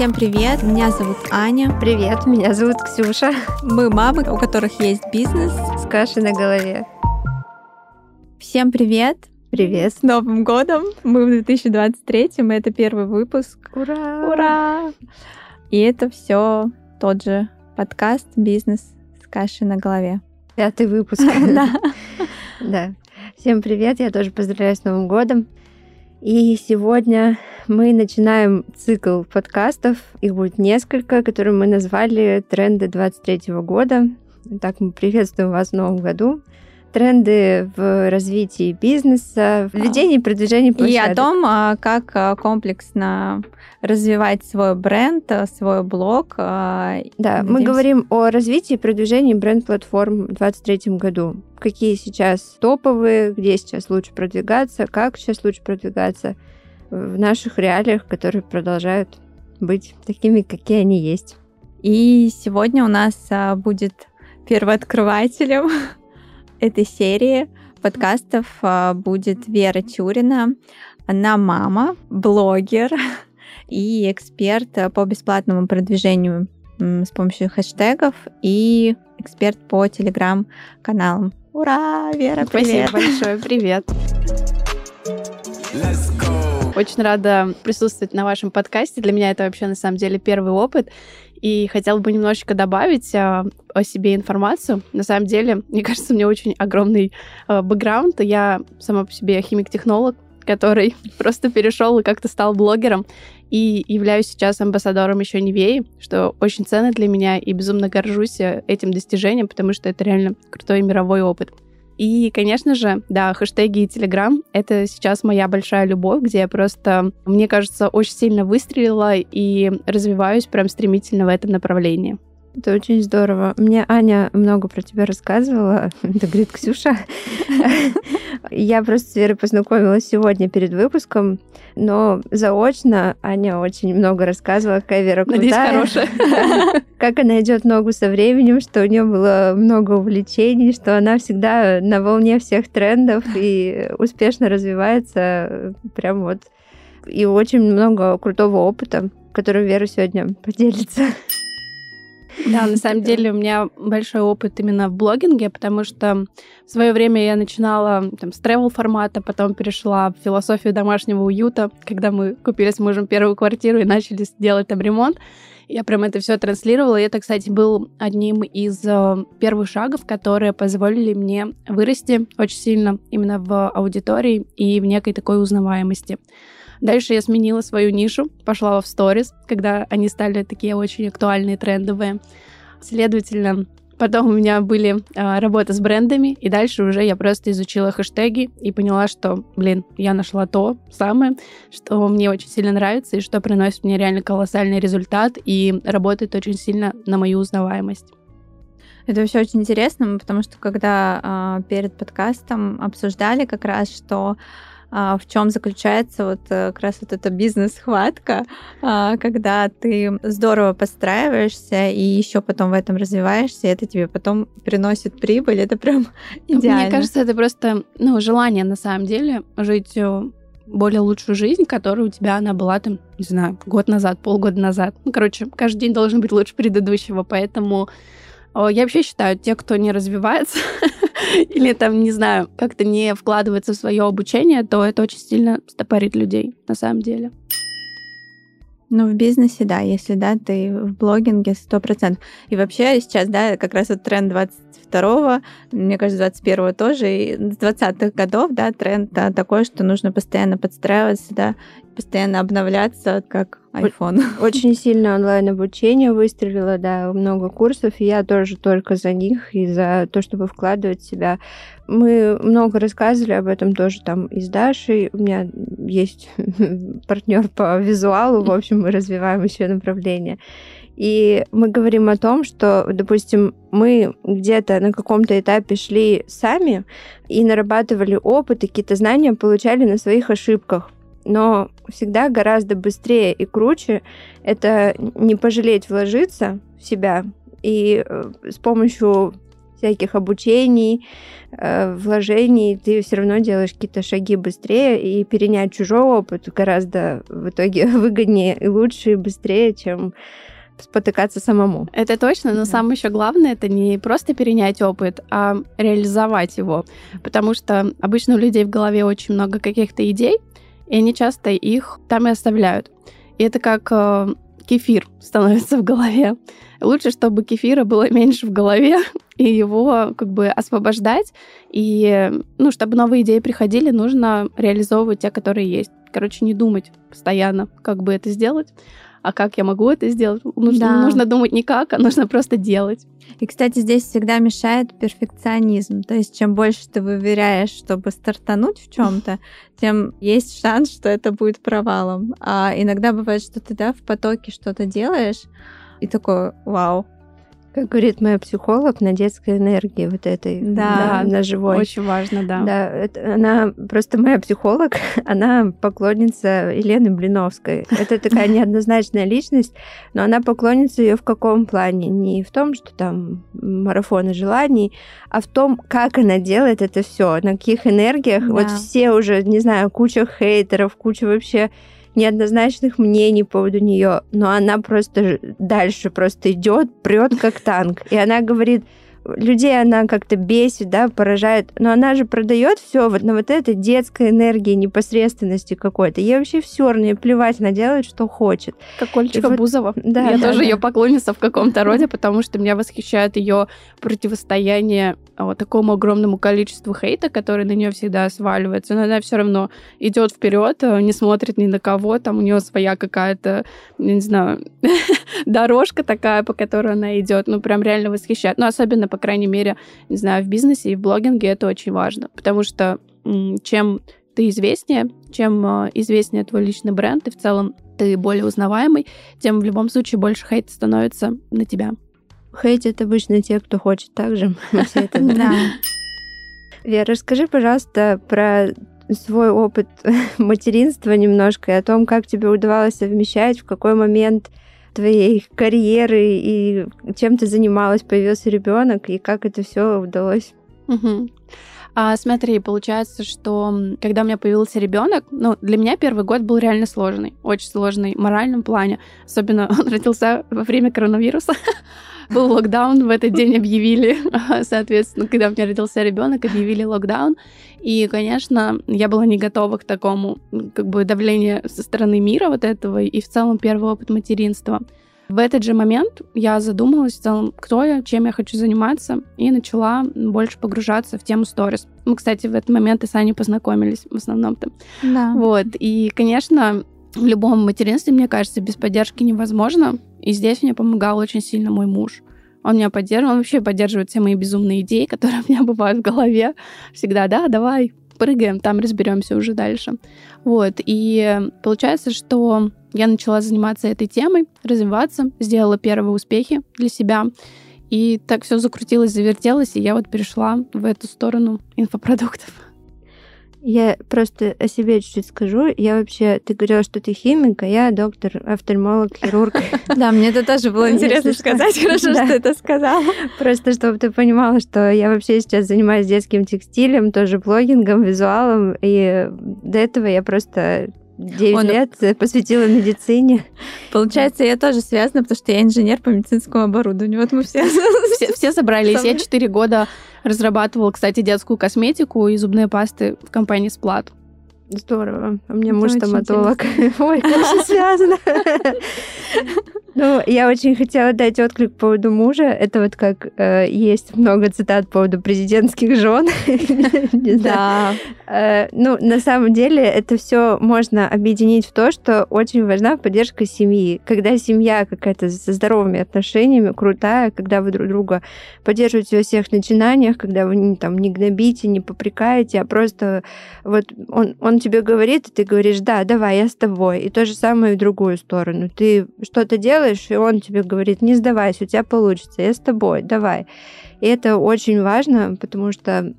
Всем привет, меня зовут Аня. Привет, меня зовут Ксюша. Мы мамы, у которых есть бизнес с кашей на голове. Всем привет. Привет. С Новым годом. Мы в 2023, и это первый выпуск. Ура! Ура! И это все тот же подкаст «Бизнес с кашей на голове». Пятый выпуск. Да. Да. Всем привет, я тоже поздравляю с Новым годом. И сегодня мы начинаем цикл подкастов. Их будет несколько, которые мы назвали «Тренды 23 года». Так, мы приветствуем вас в Новом году тренды в развитии бизнеса, в ведении и продвижении площадок. И о том, а, как а, комплексно развивать свой бренд, а, свой блог. Да, Надеемся. мы говорим о развитии и продвижении бренд-платформ в 2023 году. Какие сейчас топовые, где сейчас лучше продвигаться, как сейчас лучше продвигаться в наших реалиях, которые продолжают быть такими, какие они есть. И сегодня у нас будет первооткрывателем этой серии подкастов а, будет Вера Тюрина. Она мама, блогер и эксперт по бесплатному продвижению с помощью хэштегов и эксперт по телеграм-каналам. Ура, Вера, привет! Спасибо большое, привет! Очень рада присутствовать на вашем подкасте. Для меня это вообще на самом деле первый опыт. И хотела бы немножечко добавить а, о себе информацию. На самом деле, мне кажется, у меня очень огромный а, бэкграунд. Я сама по себе химик-технолог, который просто перешел и как-то стал блогером. И являюсь сейчас амбассадором еще Невеи, что очень ценно для меня и безумно горжусь э, этим достижением, потому что это реально крутой мировой опыт. И, конечно же, да, хэштеги и Телеграм — это сейчас моя большая любовь, где я просто, мне кажется, очень сильно выстрелила и развиваюсь прям стремительно в этом направлении. Это очень здорово. Мне Аня много про тебя рассказывала. Это говорит Ксюша. Я просто с Верой познакомилась сегодня перед выпуском, но заочно Аня очень много рассказывала, какая Вера крутая. Надеюсь, хорошая. Как она идет ногу со временем, что у нее было много увлечений, что она всегда на волне всех трендов и успешно развивается. Прям вот. И очень много крутого опыта, которым Вера сегодня поделится. Да, на самом деле у меня большой опыт именно в блогинге, потому что в свое время я начинала там, с travel формата, потом перешла в философию домашнего уюта, когда мы купили с мужем первую квартиру и начали делать там ремонт. Я прям это все транслировала. И это, кстати, был одним из э, первых шагов, которые позволили мне вырасти очень сильно именно в аудитории и в некой такой узнаваемости. Дальше я сменила свою нишу, пошла в сторис, когда они стали такие очень актуальные, трендовые. Следовательно, Потом у меня были э, работы с брендами, и дальше уже я просто изучила хэштеги и поняла, что, блин, я нашла то самое, что мне очень сильно нравится и что приносит мне реально колоссальный результат и работает очень сильно на мою узнаваемость. Это все очень интересно, потому что когда э, перед подкастом обсуждали как раз, что а, в чем заключается вот э, как раз вот эта бизнес-хватка, а, когда ты здорово подстраиваешься и еще потом в этом развиваешься, и это тебе потом приносит прибыль, это прям идеально. Мне кажется, это просто ну, желание на самом деле жить э, более лучшую жизнь, которая у тебя она была там, не знаю, год назад, полгода назад. Ну, короче, каждый день должен быть лучше предыдущего, поэтому я вообще считаю, те, кто не развивается или там, не знаю, как-то не вкладывается в свое обучение, то это очень сильно стопорит людей на самом деле. Ну, в бизнесе, да, если, да, ты в блогинге сто процентов. И вообще сейчас, да, как раз вот тренд 22 мне кажется, 21 тоже, и с 20-х годов, да, тренд да, такой, что нужно постоянно подстраиваться, да, постоянно обновляться, как iPhone. Очень сильно онлайн-обучение выстрелило, да, много курсов, и я тоже только за них и за то, чтобы вкладывать себя. Мы много рассказывали об этом тоже там и с Дашей. У меня есть партнер по визуалу, в общем, мы развиваем еще направление. И мы говорим о том, что, допустим, мы где-то на каком-то этапе шли сами и нарабатывали опыт, и какие-то знания получали на своих ошибках но всегда гораздо быстрее и круче это не пожалеть вложиться в себя и э, с помощью всяких обучений, э, вложений, ты все равно делаешь какие-то шаги быстрее, и перенять чужой опыт гораздо в итоге выгоднее и лучше, и быстрее, чем спотыкаться самому. Это точно, но да. самое еще главное это не просто перенять опыт, а реализовать его. Потому что обычно у людей в голове очень много каких-то идей, и они часто их там и оставляют. И это как э, кефир становится в голове. Лучше, чтобы кефира было меньше в голове, и его как бы освобождать. И, ну, чтобы новые идеи приходили, нужно реализовывать те, которые есть. Короче, не думать постоянно, как бы это сделать, а как я могу это сделать? Нужно, да. нужно думать не как, а нужно просто делать. И, кстати, здесь всегда мешает перфекционизм. То есть, чем больше ты выверяешь, чтобы стартануть в чем-то, тем есть шанс, что это будет провалом. А иногда бывает, что ты да, в потоке что-то делаешь, и такой, вау, как говорит моя психолог, на детской энергии вот этой, да, да на живой. Очень важно, да. Да, это, она просто моя психолог, она поклонница Елены Блиновской. Это такая неоднозначная личность, но она поклонница ее в каком плане? Не в том, что там марафоны желаний, а в том, как она делает это все, на каких энергиях. Да. Вот все уже, не знаю, куча хейтеров, куча вообще неоднозначных мнений по поводу нее, но она просто дальше просто идет, прет как танк. И она говорит, людей она как-то бесит, да, поражает, но она же продает все вот на вот этой детской энергии, непосредственности какой-то. Ей вообще все равно, плевать, она делает, что хочет. Как Ольчика вот... Бузова. Да, Я да, тоже да. ее поклонница в каком-то роде, потому что меня восхищает ее противостояние вот такому огромному количеству хейта, который на нее всегда сваливается, но она все равно идет вперед, э, не смотрит ни на кого, там у нее своя какая-то, не знаю, дорожка такая, по которой она идет, ну прям реально восхищает. Ну особенно по крайней мере, не знаю, в бизнесе и в блогинге это очень важно, потому что чем ты известнее, чем э, известнее твой личный бренд, и в целом ты более узнаваемый, тем в любом случае больше хейта становится на тебя. Хейтят обычно те, кто хочет так же. Да. Вера, расскажи, пожалуйста, про свой опыт материнства немножко и о том, как тебе удавалось совмещать, в какой момент твоей карьеры и чем ты занималась, появился ребенок, и как это все удалось? Угу. А, смотри, получается, что когда у меня появился ребенок, ну, для меня первый год был реально сложный, очень сложный в моральном плане. Особенно он родился во время коронавируса. Был локдаун, в этот день объявили, соответственно, когда у меня родился ребенок, объявили локдаун. И, конечно, я была не готова к такому как бы давлению со стороны мира вот этого и в целом первый опыт материнства. В этот же момент я задумалась в целом, кто я, чем я хочу заниматься, и начала больше погружаться в тему сторис. Мы, кстати, в этот момент и с Аней познакомились в основном-то. Да. Вот. И, конечно, в любом материнстве, мне кажется, без поддержки невозможно. И здесь мне помогал очень сильно мой муж. Он меня поддерживал, он вообще поддерживает все мои безумные идеи, которые у меня бывают в голове. Всегда, да, давай, прыгаем, там разберемся уже дальше. Вот, и получается, что я начала заниматься этой темой, развиваться, сделала первые успехи для себя. И так все закрутилось, завертелось, и я вот перешла в эту сторону инфопродуктов. Я просто о себе чуть-чуть скажу. Я вообще, ты говорила, что ты химик, а я доктор, офтальмолог, хирург. Да, мне это тоже было интересно сказать. Хорошо, что это сказала. Просто чтобы ты понимала, что я вообще сейчас занимаюсь детским текстилем, тоже блогингом, визуалом, и до этого я просто 9 Он... лет посвятила медицине. Получается, я тоже связана, потому что я инженер по медицинскому оборудованию. Вот мы все... Все, все собрались. Я 4 года разрабатывала, кстати, детскую косметику и зубные пасты в компании Сплат. Здорово. У меня муж стоматолог. Ой, как все связано. Ну, я очень хотела дать отклик по поводу мужа. Это вот как э, есть много цитат по поводу президентских жен. Да. Э, ну, на самом деле, это все можно объединить в то, что очень важна поддержка семьи. Когда семья какая-то со здоровыми отношениями, крутая, когда вы друг друга поддерживаете во всех начинаниях, когда вы там не гнобите, не попрекаете, а просто вот он, он тебе говорит, и ты говоришь, да, давай, я с тобой. И то же самое в другую сторону. Ты что-то делаешь, и он тебе говорит, не сдавайся, у тебя получится, я с тобой, давай. И это очень важно, потому что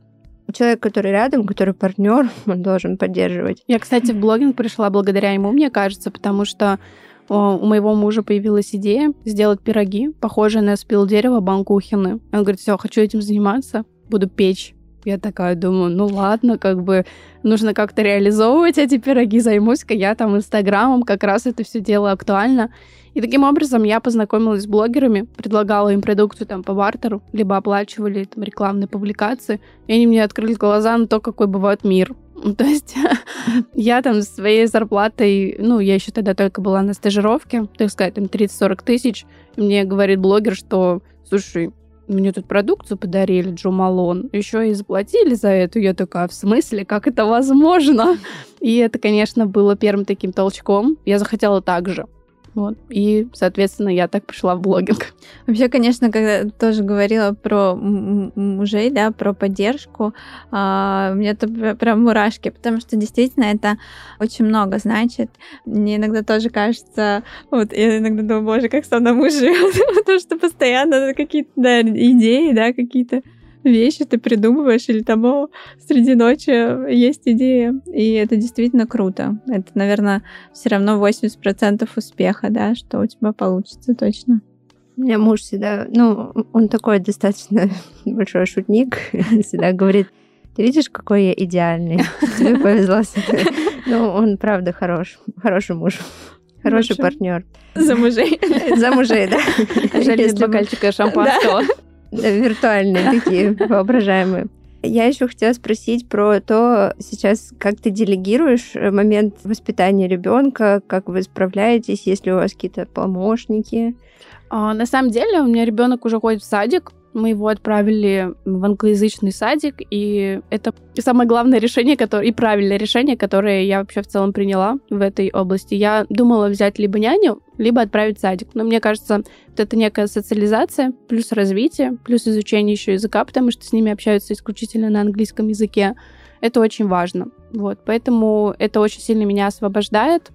человек, который рядом, который партнер, он должен поддерживать. Я, кстати, в блогинг пришла благодаря ему, мне кажется, потому что у моего мужа появилась идея сделать пироги, похожие на спил дерева банкухины. Он говорит, все, хочу этим заниматься, буду печь. Я такая думаю, ну ладно, как бы нужно как-то реализовывать эти пироги, займусь-ка я там инстаграмом, как раз это все дело актуально. И таким образом я познакомилась с блогерами, предлагала им продукцию там по бартеру, либо оплачивали там рекламные публикации, и они мне открыли глаза на то, какой бывает мир. То есть я там своей зарплатой, ну, я еще тогда только была на стажировке, так сказать, там 30-40 тысяч, мне говорит блогер, что, слушай, мне тут продукцию подарили, Джо Малон, еще и заплатили за это. Я такая, в смысле, как это возможно? И это, конечно, было первым таким толчком. Я захотела так же. Вот. И, соответственно, я так пришла в блогинг. Вообще, конечно, когда тоже говорила про мужей, да, про поддержку, а, у меня то прям мурашки, потому что действительно это очень много значит. Мне иногда тоже кажется, вот я иногда думаю, боже, как со мной муж живет, потому что постоянно какие-то да, идеи, да, какие-то вещи ты придумываешь, или того среди ночи есть идея. И это действительно круто. Это, наверное, все равно 80% успеха, да, что у тебя получится точно. У меня муж всегда, ну, он такой достаточно большой шутник, всегда говорит, ты видишь, какой я идеальный? Тебе повезло. Ну, он правда хорош, хороший муж. Хороший партнер. За мужей. За мужей, да. Жаль, без бокальчика шампанского виртуальные такие, воображаемые. Я еще хотела спросить про то, сейчас как ты делегируешь момент воспитания ребенка, как вы справляетесь, если у вас какие-то помощники? А, на самом деле у меня ребенок уже ходит в садик, мы его отправили в англоязычный садик, и это самое главное решение, которое, и правильное решение, которое я вообще в целом приняла в этой области. Я думала взять либо няню, либо отправить в садик. Но мне кажется, вот это некая социализация, плюс развитие, плюс изучение еще языка, потому что с ними общаются исключительно на английском языке. Это очень важно. Вот, поэтому это очень сильно меня освобождает,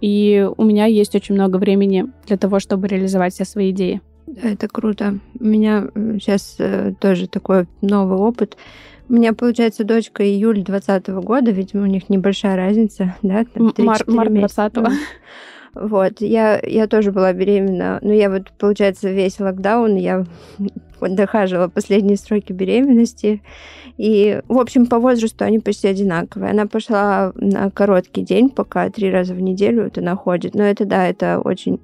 и у меня есть очень много времени для того, чтобы реализовать все свои идеи. Это круто. У меня сейчас э, тоже такой новый опыт. У меня, получается, дочка июль 2020 года, видимо, у них небольшая разница, да? Там Мар- март 20 -го. Вот, я, я тоже была беременна. Ну, я вот, получается, весь локдаун, я дохаживала последние сроки беременности. И, в общем, по возрасту они почти одинаковые. Она пошла на короткий день, пока три раза в неделю это находит. Но это, да, это очень...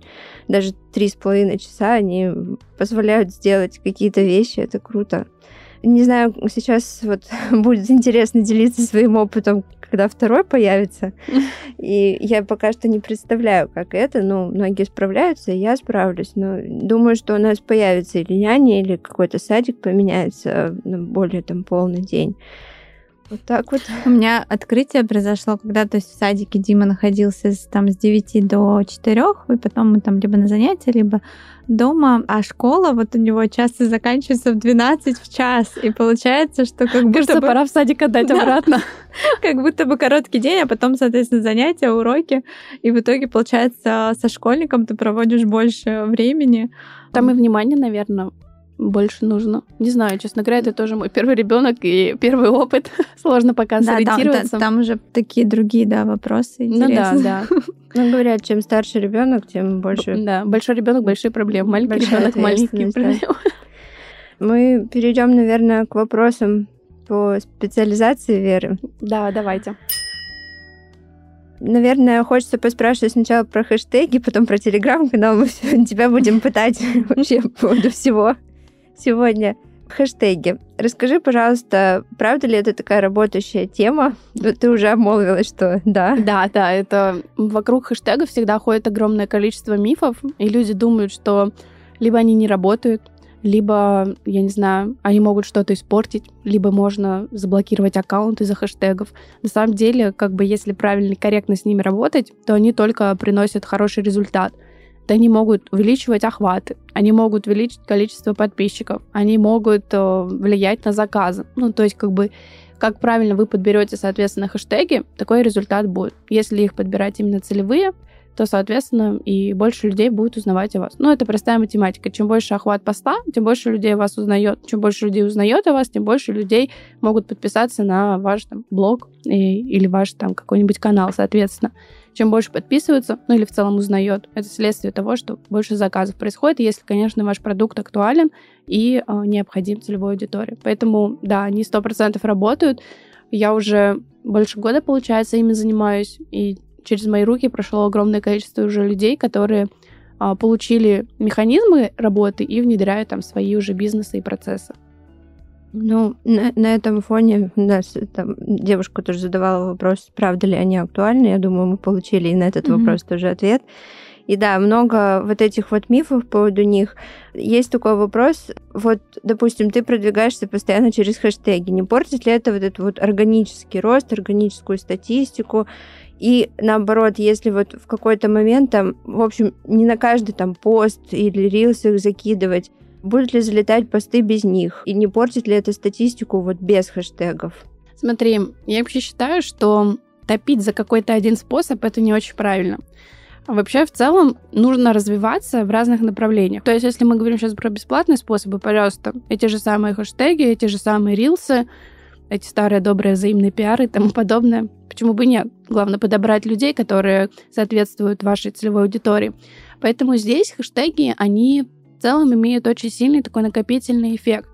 Даже три с половиной часа они позволяют сделать какие-то вещи. Это круто. Не знаю, сейчас вот будет интересно делиться своим опытом, когда второй появится. И я пока что не представляю, как это. Ну, многие справляются, и я справлюсь. Но думаю, что у нас появится или няня, или какой-то садик поменяется на более там полный день. Вот так вот. У меня открытие произошло, когда то есть в садике Дима находился с, там с 9 до 4, и потом мы там либо на занятия, либо дома, а школа вот у него часто заканчивается в 12 в час, и получается, что как будто Кажется, бы... пора в садик отдать да. обратно. Как будто бы короткий день, а потом, соответственно, занятия, уроки, и в итоге, получается, со школьником ты проводишь больше времени. Там и внимание, наверное, больше нужно. Не знаю, честно говоря, это тоже мой первый ребенок и первый опыт. Сложно пока да, сориентироваться. Там, там уже такие другие, да, вопросы. Ну да, да. Ну, говорят, чем старше ребенок, тем больше. Да, большой ребенок, большие проблемы. Маленький ребенок, маленькие проблемы. Мы перейдем, наверное, к вопросам по специализации Веры. Да, давайте. Наверное, хочется поспрашивать сначала про хэштеги, потом про телеграм-канал. Мы тебя будем пытать вообще по поводу всего сегодня. Хэштеги. Расскажи, пожалуйста, правда ли это такая работающая тема? Ты уже обмолвилась, что да. Да, да, это вокруг хэштегов всегда ходит огромное количество мифов, и люди думают, что либо они не работают, либо, я не знаю, они могут что-то испортить, либо можно заблокировать аккаунт из-за хэштегов. На самом деле, как бы если правильно и корректно с ними работать, то они только приносят хороший результат — они могут увеличивать охваты, они могут увеличить количество подписчиков, они могут э, влиять на заказы. Ну, то есть, как бы, как правильно вы подберете, соответственно, хэштеги, такой результат будет. Если их подбирать именно целевые, то, соответственно, и больше людей будет узнавать о вас. Ну, это простая математика. Чем больше охват поста, тем больше людей вас узнает. Чем больше людей узнает о вас, тем больше людей могут подписаться на ваш там, блог и, или ваш там какой-нибудь канал, соответственно. Чем больше подписываются, ну или в целом узнает, это следствие того, что больше заказов происходит, если, конечно, ваш продукт актуален и э, необходим целевой аудитории. Поэтому, да, они 100% работают. Я уже больше года, получается, ими занимаюсь, и через мои руки прошло огромное количество уже людей, которые а, получили механизмы работы и внедряют там свои уже бизнесы и процессы. Ну, на, на этом фоне нас там, девушка тоже задавала вопрос, правда ли они актуальны. Я думаю, мы получили и на этот mm-hmm. вопрос тоже ответ. И да, много вот этих вот мифов по поводу них. Есть такой вопрос, вот, допустим, ты продвигаешься постоянно через хэштеги. Не портит ли это вот этот вот органический рост, органическую статистику? И наоборот, если вот в какой-то момент там, в общем, не на каждый там пост или рилс их закидывать, будут ли залетать посты без них? И не портит ли это статистику вот без хэштегов? Смотри, я вообще считаю, что топить за какой-то один способ это не очень правильно. Вообще, в целом, нужно развиваться в разных направлениях. То есть, если мы говорим сейчас про бесплатные способы, пожалуйста, эти же самые хэштеги, эти же самые рилсы, эти старые добрые взаимные пиары и тому подобное. Почему бы нет? Главное подобрать людей, которые соответствуют вашей целевой аудитории. Поэтому здесь хэштеги, они в целом имеют очень сильный такой накопительный эффект.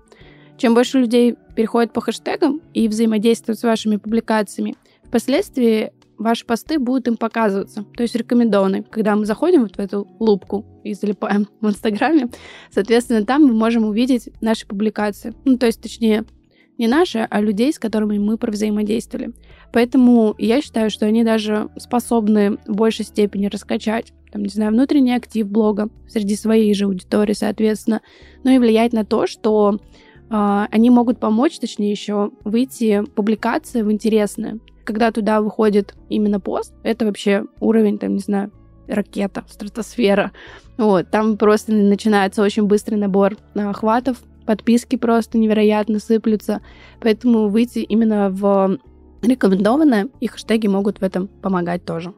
Чем больше людей переходят по хэштегам и взаимодействуют с вашими публикациями, впоследствии ваши посты будут им показываться, то есть рекомендованы. Когда мы заходим вот в эту лупку и залипаем в Инстаграме, соответственно, там мы можем увидеть наши публикации. Ну, то есть, точнее, не наши, а людей, с которыми мы взаимодействовали. Поэтому я считаю, что они даже способны в большей степени раскачать, там, не знаю, внутренний актив блога среди своей же аудитории, соответственно, но и влиять на то, что э, они могут помочь, точнее, еще выйти публикация в интересные. Когда туда выходит именно пост, это вообще уровень, там, не знаю, ракета, стратосфера. Вот, там просто начинается очень быстрый набор охватов, подписки просто невероятно сыплются. Поэтому выйти именно в рекомендованное, и хэштеги могут в этом помогать тоже.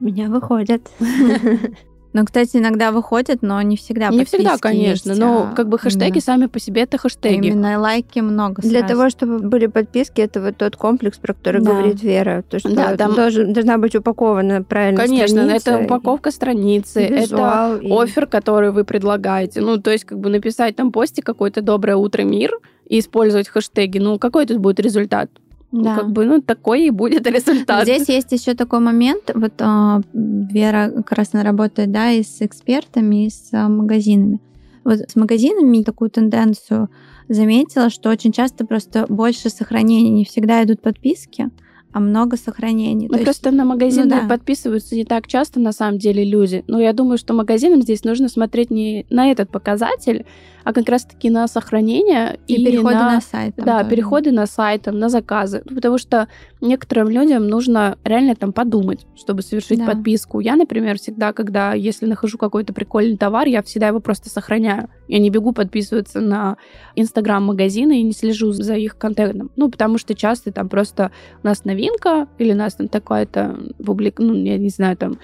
У меня выходят. Ну, кстати, иногда выходят, но не всегда Не всегда, конечно, есть, но а как бы хэштеги именно. сами по себе это хэштеги. Именно лайки много Для сразу. того, чтобы были подписки, это вот тот комплекс, про который да. говорит Вера. То, что да, там должен, должна быть упакована правильно Конечно, страница, это упаковка страницы, это и... офер, который вы предлагаете. Ну, то есть как бы написать там посте какое-то «Доброе утро, мир», и использовать хэштеги. Ну, какой тут будет результат? Да. как бы, ну, такой и будет результат. Здесь есть еще такой момент, вот э, Вера она работает, да, и с экспертами, и с э, магазинами. Вот с магазинами такую тенденцию заметила, что очень часто просто больше сохранений, не всегда идут подписки, а много сохранений. Ну, То просто есть... на магазины ну, да. подписываются не так часто, на самом деле, люди. Но я думаю, что магазинам здесь нужно смотреть не на этот показатель, а как раз-таки на сохранение и, и переходы на, на сайт. Да, тоже. переходы на сайт, на заказы. Ну, потому что некоторым людям нужно реально там подумать, чтобы совершить да. подписку. Я, например, всегда, когда, если нахожу какой-то прикольный товар, я всегда его просто сохраняю. Я не бегу подписываться на Инстаграм магазина и не слежу за их контентом. Ну, потому что часто там просто у нас новинка или у нас там такая-то публика, ну, я не знаю, там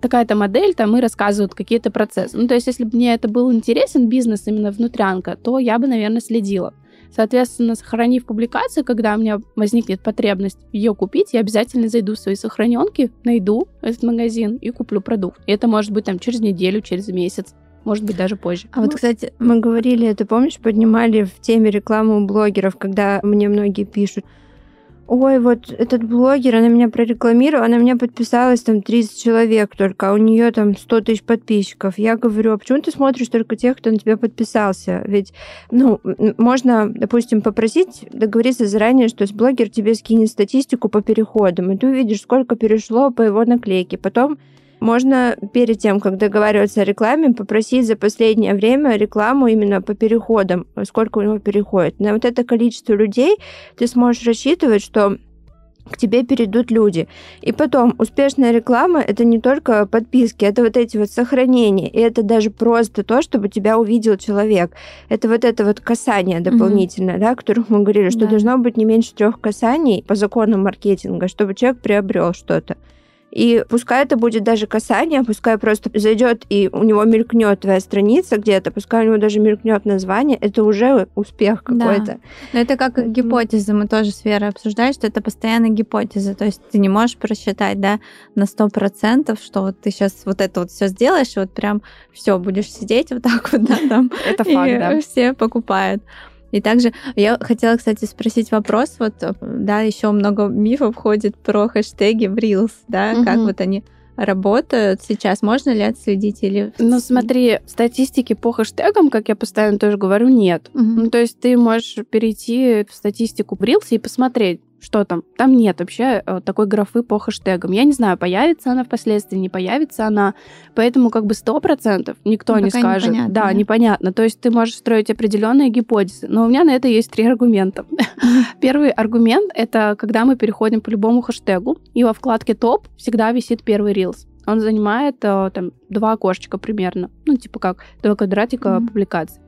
такая-то модель, там и рассказывают какие-то процессы. Ну, то есть, если бы мне это был интересен бизнес, именно внутрянка, то я бы, наверное, следила. Соответственно, сохранив публикацию, когда у меня возникнет потребность ее купить, я обязательно зайду в свои сохраненки, найду этот магазин и куплю продукт. И это может быть там через неделю, через месяц может быть, даже позже. А вот, кстати, мы говорили, ты помнишь, поднимали в теме рекламу у блогеров, когда мне многие пишут, ой, вот этот блогер, она меня прорекламировала, она меня подписалась, там 30 человек только, а у нее там 100 тысяч подписчиков. Я говорю, а почему ты смотришь только тех, кто на тебя подписался? Ведь, ну, можно, допустим, попросить договориться заранее, что блогер тебе скинет статистику по переходам, и ты увидишь, сколько перешло по его наклейке. Потом можно перед тем, как договариваться о рекламе, попросить за последнее время рекламу именно по переходам, сколько у него переходит. На вот это количество людей ты сможешь рассчитывать, что к тебе перейдут люди. И потом, успешная реклама — это не только подписки, это вот эти вот сохранения, и это даже просто то, чтобы тебя увидел человек. Это вот это вот касание дополнительное, mm-hmm. да, о которых мы говорили, что да. должно быть не меньше трех касаний по законам маркетинга, чтобы человек приобрел что-то. И пускай это будет даже касание, пускай просто зайдет и у него мелькнет твоя страница где-то, пускай у него даже мелькнет название, это уже успех какой-то. Да. Но это как гипотеза, мы тоже с Верой обсуждали, что это постоянно гипотеза, то есть ты не можешь просчитать, да, на сто процентов, что вот ты сейчас вот это вот все сделаешь, и вот прям все будешь сидеть вот так вот, да, там. Это факт, да. Все покупают. И также я хотела, кстати, спросить вопрос, вот, да, еще много мифов ходит про хэштеги в Reels, да, угу. как вот они работают сейчас? Можно ли отследить или... Ну, смотри, статистики по хэштегам, как я постоянно тоже говорю, нет. Угу. Ну, то есть ты можешь перейти в статистику Reels и посмотреть, что там? Там нет вообще э, такой графы по хэштегам. Я не знаю, появится она впоследствии, не появится она. Поэтому как бы сто процентов никто ну, не скажет. Непонятно, да, да, непонятно. То есть ты можешь строить определенные гипотезы. Но у меня на это есть три аргумента. Первый аргумент — это когда мы переходим по любому хэштегу, и во вкладке «Топ» всегда висит первый рилс. Он занимает э, там два окошечка примерно. Ну, типа как два квадратика mm-hmm. публикаций.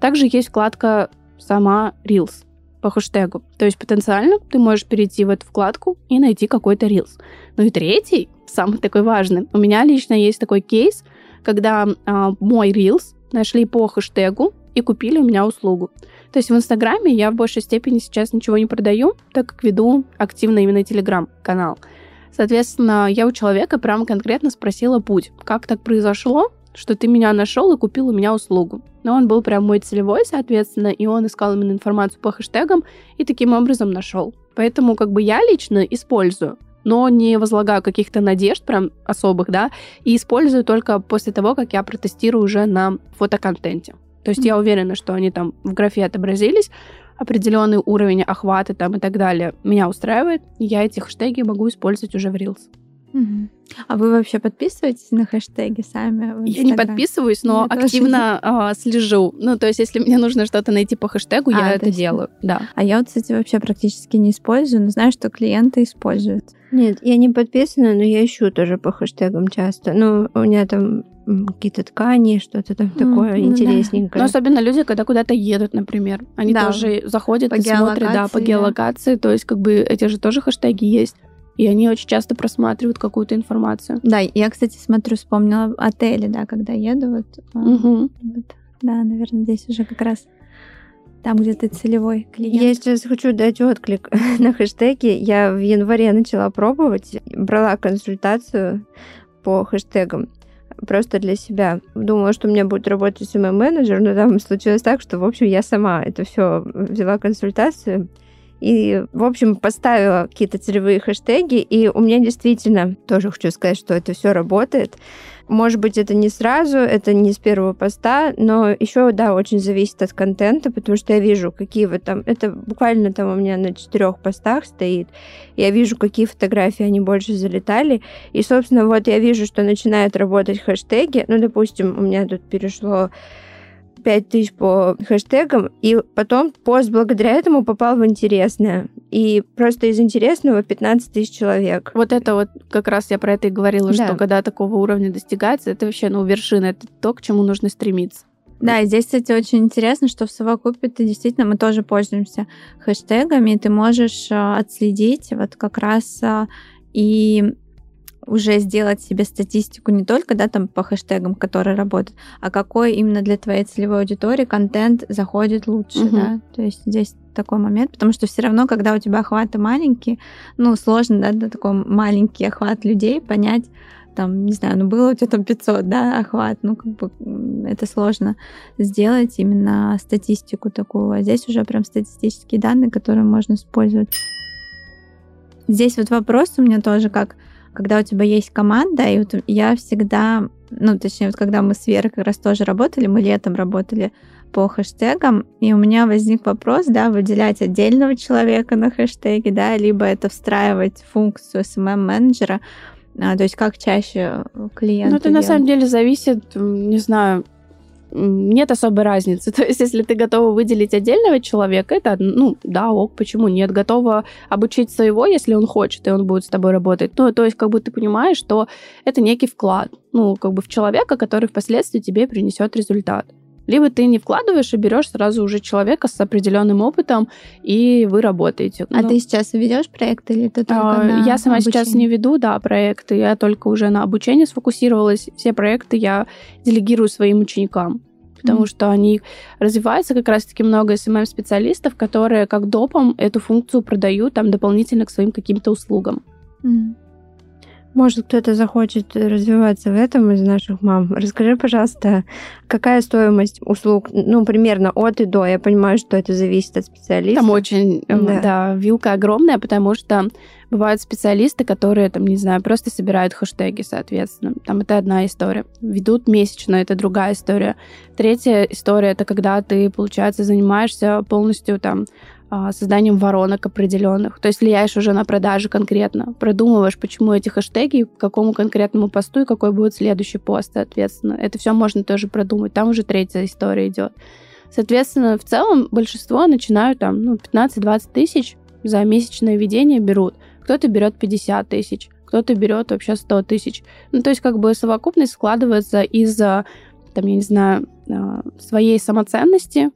Также есть вкладка сама Reels по хэштегу. То есть потенциально ты можешь перейти в эту вкладку и найти какой-то рилс. Ну и третий, самый такой важный. У меня лично есть такой кейс, когда а, мой рилс нашли по хэштегу и купили у меня услугу. То есть в Инстаграме я в большей степени сейчас ничего не продаю, так как веду активно именно Телеграм-канал. Соответственно, я у человека прямо конкретно спросила путь, как так произошло, что ты меня нашел и купил у меня услугу. Но он был прям мой целевой, соответственно, и он искал именно информацию по хэштегам и таким образом нашел. Поэтому как бы я лично использую но не возлагаю каких-то надежд прям особых, да, и использую только после того, как я протестирую уже на фотоконтенте. То есть mm-hmm. я уверена, что они там в графе отобразились, определенный уровень охвата там и так далее меня устраивает, и я эти хэштеги могу использовать уже в Reels. А вы вообще подписываетесь на хэштеги сами? Я не подписываюсь, но я активно а, слежу. Ну, то есть, если мне нужно что-то найти по хэштегу, а, я это делаю. Да. А я вот, кстати, вообще практически не использую, но знаю, что клиенты используют. Нет, я не подписана, но я ищу тоже по хэштегам часто. Ну, у меня там какие-то ткани, что-то там mm, такое ну, интересненькое. Да. Но особенно люди, когда куда-то едут, например, они да. тоже заходят по и смотрят, да, по геолокации, да. то есть как бы эти же тоже хэштеги есть и они очень часто просматривают какую-то информацию. Да, я, кстати, смотрю, вспомнила отели, да, когда еду, вот, угу. вот да, наверное, здесь уже как раз там, где ты целевой клиент. Я сейчас хочу дать отклик на хэштеги. Я в январе начала пробовать, брала консультацию по хэштегам просто для себя. Думала, что у меня будет работать СММ-менеджер, но там случилось так, что, в общем, я сама это все взяла консультацию и, в общем, поставила какие-то целевые хэштеги, и у меня действительно тоже хочу сказать, что это все работает. Может быть, это не сразу, это не с первого поста, но еще, да, очень зависит от контента, потому что я вижу, какие вы там... Это буквально там у меня на четырех постах стоит. Я вижу, какие фотографии они больше залетали. И, собственно, вот я вижу, что начинают работать хэштеги. Ну, допустим, у меня тут перешло 5 тысяч по хэштегам, и потом пост благодаря этому попал в интересное. И просто из интересного 15 тысяч человек. Вот это вот как раз я про это и говорила, да. что когда такого уровня достигается, это вообще, ну, вершина, это то, к чему нужно стремиться. Да, и здесь, кстати, очень интересно, что в совокупе ты действительно, мы тоже пользуемся хэштегами, и ты можешь а, отследить вот как раз а, и уже сделать себе статистику не только да, там, по хэштегам, которые работают, а какой именно для твоей целевой аудитории контент заходит лучше. Угу. Да? То есть здесь такой момент, потому что все равно, когда у тебя охваты маленькие, ну, сложно, да, да, такой маленький охват людей понять, там, не знаю, ну, было у тебя там 500, да, охват, ну, как бы это сложно сделать именно статистику такую, а здесь уже прям статистические данные, которые можно использовать. Здесь вот вопрос у меня тоже, как когда у тебя есть команда, и вот я всегда, ну, точнее, вот когда мы с Верой как раз тоже работали, мы летом работали по хэштегам, и у меня возник вопрос, да, выделять отдельного человека на хэштеге, да, либо это встраивать функцию SMM-менеджера, а, то есть как чаще клиенты Ну, это на самом деле зависит, не знаю, нет особой разницы. То есть, если ты готова выделить отдельного человека, это, ну, да, ок, почему нет? Готова обучить своего, если он хочет, и он будет с тобой работать. Ну, то есть, как бы ты понимаешь, что это некий вклад, ну, как бы в человека, который впоследствии тебе принесет результат. Либо ты не вкладываешь и берешь сразу уже человека с определенным опытом, и вы работаете. А ну, ты сейчас ведешь проект или ты только а, на Я сама обучение? сейчас не веду, да, проекты. Я только уже на обучение сфокусировалась. Все проекты я делегирую своим ученикам потому mm-hmm. что они развиваются как раз-таки много SMM-специалистов, которые как допом эту функцию продают там дополнительно к своим каким-то услугам. Mm-hmm. Может, кто-то захочет развиваться в этом из наших мам. Расскажи, пожалуйста, какая стоимость услуг, ну, примерно от и до? Я понимаю, что это зависит от специалиста. Там очень, э, да, да вилка огромная, потому что бывают специалисты, которые, там, не знаю, просто собирают хэштеги, соответственно. Там это одна история. Ведут месячно, это другая история. Третья история — это когда ты, получается, занимаешься полностью там созданием воронок определенных. То есть влияешь уже на продажи конкретно. Продумываешь, почему эти хэштеги, к какому конкретному посту и какой будет следующий пост, соответственно. Это все можно тоже продумать. Там уже третья история идет. Соответственно, в целом большинство начинают там ну, 15-20 тысяч за месячное ведение берут. Кто-то берет 50 тысяч, кто-то берет вообще 100 тысяч. Ну, то есть как бы совокупность складывается из, там, я не знаю, а, своей самоценности,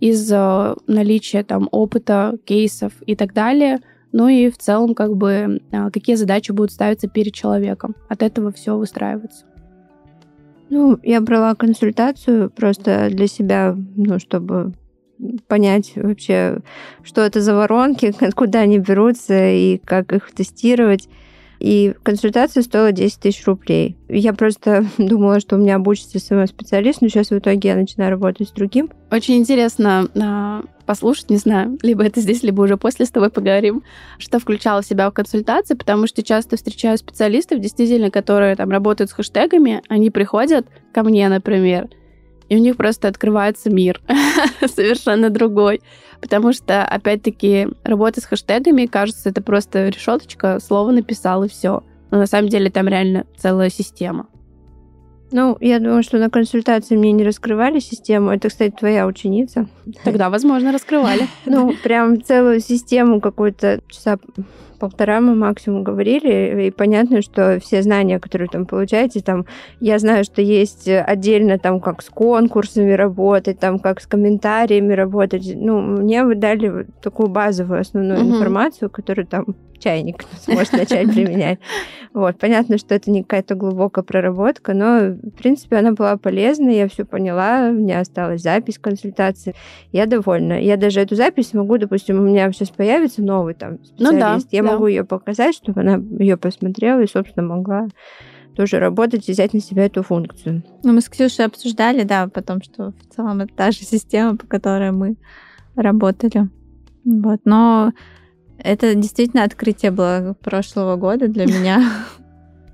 из наличия там опыта, кейсов и так далее. Ну и в целом, как бы, а, какие задачи будут ставиться перед человеком. От этого все выстраивается. Ну, я брала консультацию просто для себя, ну, чтобы понять вообще, что это за воронки, откуда они берутся и как их тестировать. И консультация стоила 10 тысяч рублей. Я просто думала, что у меня обучится самый специалист, но сейчас в итоге я начинаю работать с другим. Очень интересно а, послушать, не знаю, либо это здесь, либо уже после с тобой поговорим, что включало себя в консультации, потому что часто встречаю специалистов, действительно, которые там работают с хэштегами, они приходят ко мне, например, и у них просто открывается мир совершенно другой. Потому что, опять-таки, работа с хэштегами, кажется, это просто решеточка, слово написал и все. Но на самом деле там реально целая система. Ну, я думаю, что на консультации мне не раскрывали систему. Это, кстати, твоя ученица. Тогда, возможно, раскрывали. Ну, прям целую систему какую-то часа полтора мы максимум говорили, и понятно, что все знания, которые там получаете, там, я знаю, что есть отдельно там, как с конкурсами работать, там, как с комментариями работать. Ну, мне вы дали такую базовую основную mm-hmm. информацию, которую там чайник сможет начать применять. Вот, понятно, что это не какая-то глубокая проработка, но, в принципе, она была полезна, я все поняла, у меня осталась запись консультации, я довольна. Я даже эту запись могу, допустим, у меня сейчас появится новый там специалист, ну, да, я да. могу ее показать, чтобы она ее посмотрела и, собственно, могла тоже работать и взять на себя эту функцию. Ну, мы с Ксюшей обсуждали, да, потом, что в целом это та же система, по которой мы работали. Вот, но это действительно открытие было прошлого года для меня.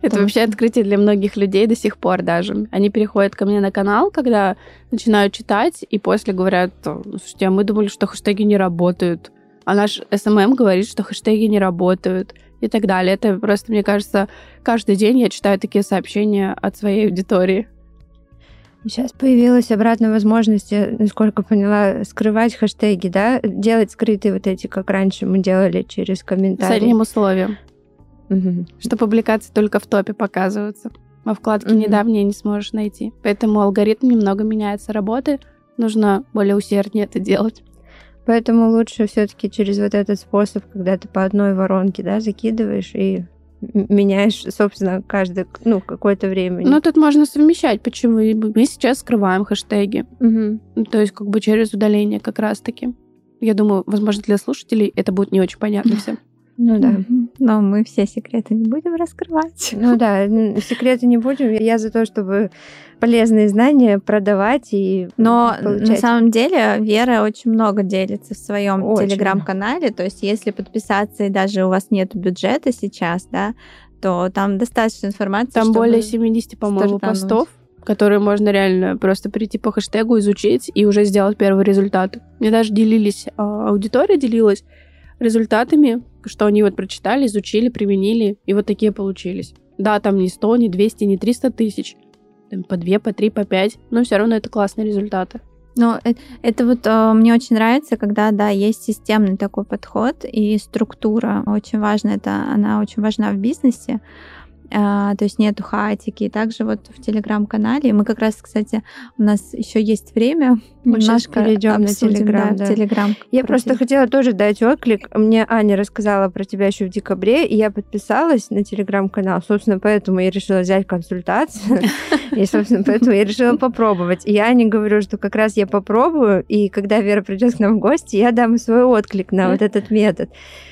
Это вообще открытие для многих людей до сих пор даже. Они переходят ко мне на канал, когда начинают читать, и после говорят, слушайте, а мы думали, что хэштеги не работают. А наш SMM говорит, что хэштеги не работают и так далее. Это просто, мне кажется, каждый день я читаю такие сообщения от своей аудитории. Сейчас появилась обратная возможность, насколько поняла, скрывать хэштеги, да? Делать скрытые вот эти, как раньше мы делали через комментарии. С одним условием. Угу. Что публикации только в топе показываются. Во вкладке угу. недавние не сможешь найти. Поэтому алгоритм немного меняется работы. Нужно более усерднее это делать. Поэтому лучше все-таки через вот этот способ, когда ты по одной воронке, да, закидываешь и меняешь, собственно, каждое, ну, какое-то время. Ну, тут можно совмещать. Почему? Мы сейчас скрываем хэштеги. Угу. То есть, как бы через удаление как раз-таки. Я думаю, возможно, для слушателей это будет не очень понятно всем. Ну да. Но мы все секреты не будем раскрывать. Ну да, секреты не будем. Я за то, чтобы полезные знания продавать и Но получать. на самом деле Вера очень много делится в своем телеграм-канале. То есть если подписаться и даже у вас нет бюджета сейчас, да, то там достаточно информации. Там более 70, по-моему, постов которые можно реально просто прийти по хэштегу, изучить и уже сделать первый результат. Мне даже делились, а, аудитория делилась результатами что они вот прочитали, изучили, применили, и вот такие получились. Да, там не 100, не 200, не 300 тысяч, там по 2, по 3, по 5, но все равно это классные результаты. Но это, это вот э, мне очень нравится, когда, да, есть системный такой подход и структура. Очень важно это, она очень важна в бизнесе. А, то есть нету хаотики. И также вот в телеграм-канале, мы как раз, кстати, у нас еще есть время, мы немножко перейдем на телеграм. Да, да. телеграм. Я просто хотела тоже дать отклик. Мне Аня рассказала про тебя еще в декабре, и я подписалась на телеграм-канал. Собственно, поэтому я решила взять консультацию. И, собственно, поэтому я решила попробовать. И я Ане говорю, что как раз я попробую, и когда Вера придет к нам в гости, я дам свой отклик на вот этот метод.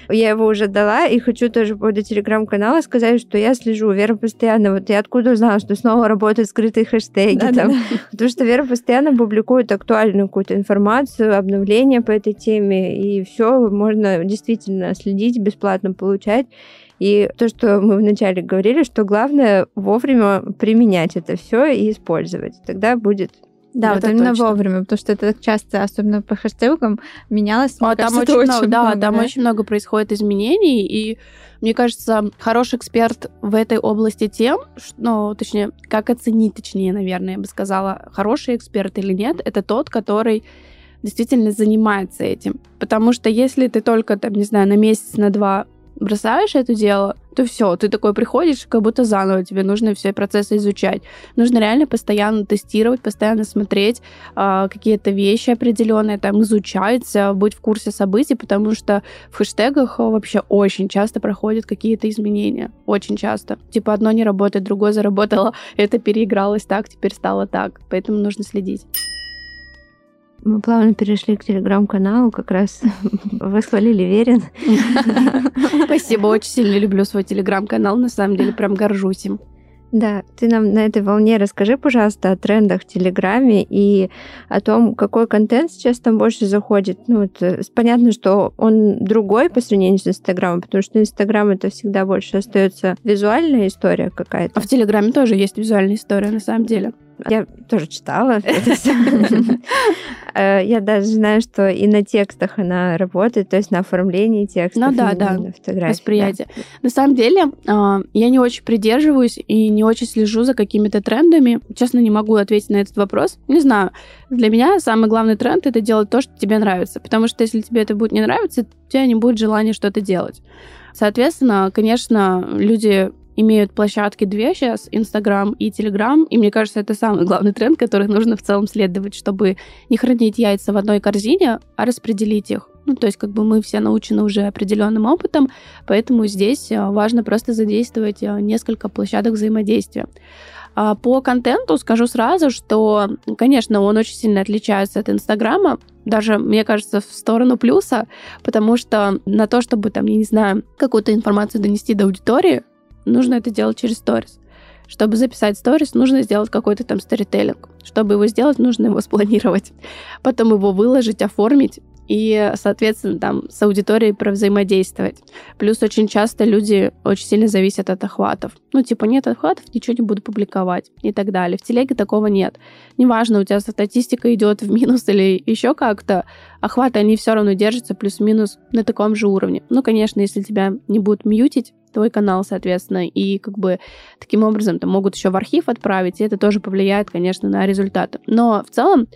Я его уже дала, и хочу тоже по телеграм-канала сказать, что я слежу. Вера постоянно, вот я откуда узнала, что снова работают скрытые хэштеги да, там. Да, да. Потому что Вера постоянно публикует актуальную какую-то информацию, обновления по этой теме, и все можно действительно следить, бесплатно получать. И то, что мы вначале говорили, что главное вовремя применять это все и использовать. Тогда будет да, это вот именно точно. вовремя, потому что это часто, особенно по хэштегам, менялось. А, там очень, очень много, да, много, там да? очень много происходит изменений, и мне кажется, хороший эксперт в этой области тем, что, ну, точнее, как оценить, точнее, наверное, я бы сказала, хороший эксперт или нет, это тот, который действительно занимается этим. Потому что если ты только, там, не знаю, на месяц, на два бросаешь это дело, то все, ты такой приходишь, как будто заново тебе нужно все процессы изучать. Нужно реально постоянно тестировать, постоянно смотреть э, какие-то вещи определенные, там изучать, э, быть в курсе событий, потому что в хэштегах вообще очень часто проходят какие-то изменения. Очень часто. Типа одно не работает, другое заработало, это переигралось так, теперь стало так. Поэтому нужно следить. Мы плавно перешли к телеграм-каналу, как раз восхвалили Верин. Спасибо, очень сильно люблю свой телеграм-канал, на самом деле прям горжусь им. Да, ты нам на этой волне расскажи, пожалуйста, о трендах в Телеграме и о том, какой контент сейчас там больше заходит. Ну, вот, э, понятно, что он другой по сравнению с Инстаграмом, потому что Инстаграм это всегда больше остается визуальная история какая-то. А в Телеграме тоже есть визуальная история, на самом деле. Я тоже читала э, Я даже знаю, что и на текстах она работает, то есть на оформлении текстов. Ну да, да, восприятие. На самом деле, а, я не очень придерживаюсь и не очень слежу за какими-то трендами. Честно, не могу ответить на этот вопрос. Не знаю. Для меня самый главный тренд — это делать то, что тебе нравится. Потому что если тебе это будет не нравиться, у тебя не будет желания что-то делать. Соответственно, конечно, люди имеют площадки две сейчас, Инстаграм и Телеграм, и мне кажется, это самый главный тренд, который нужно в целом следовать, чтобы не хранить яйца в одной корзине, а распределить их. Ну, то есть как бы мы все научены уже определенным опытом, поэтому здесь э, важно просто задействовать э, несколько площадок взаимодействия. А по контенту скажу сразу, что, конечно, он очень сильно отличается от Инстаграма, даже, мне кажется, в сторону плюса, потому что на то, чтобы, там, я не знаю, какую-то информацию донести до аудитории, нужно это делать через сторис. Чтобы записать сторис, нужно сделать какой-то там сторителлинг. Чтобы его сделать, нужно его спланировать. Потом его выложить, оформить и, соответственно, там с аудиторией взаимодействовать. Плюс очень часто люди очень сильно зависят от охватов. Ну, типа, нет охватов, ничего не буду публиковать и так далее. В телеге такого нет. Неважно, у тебя статистика идет в минус или еще как-то, охваты, они все равно держатся плюс-минус на таком же уровне. Ну, конечно, если тебя не будут мьютить, твой канал, соответственно, и как бы таким образом там могут еще в архив отправить, и это тоже повлияет, конечно, на результаты. Но в целом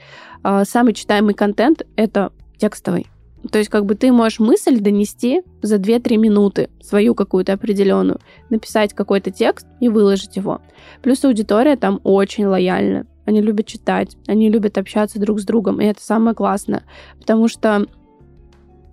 а, самый читаемый контент — это текстовый. То есть как бы ты можешь мысль донести за 2-3 минуты, свою какую-то определенную, написать какой-то текст и выложить его. Плюс аудитория там очень лояльна. Они любят читать, они любят общаться друг с другом, и это самое классное. Потому что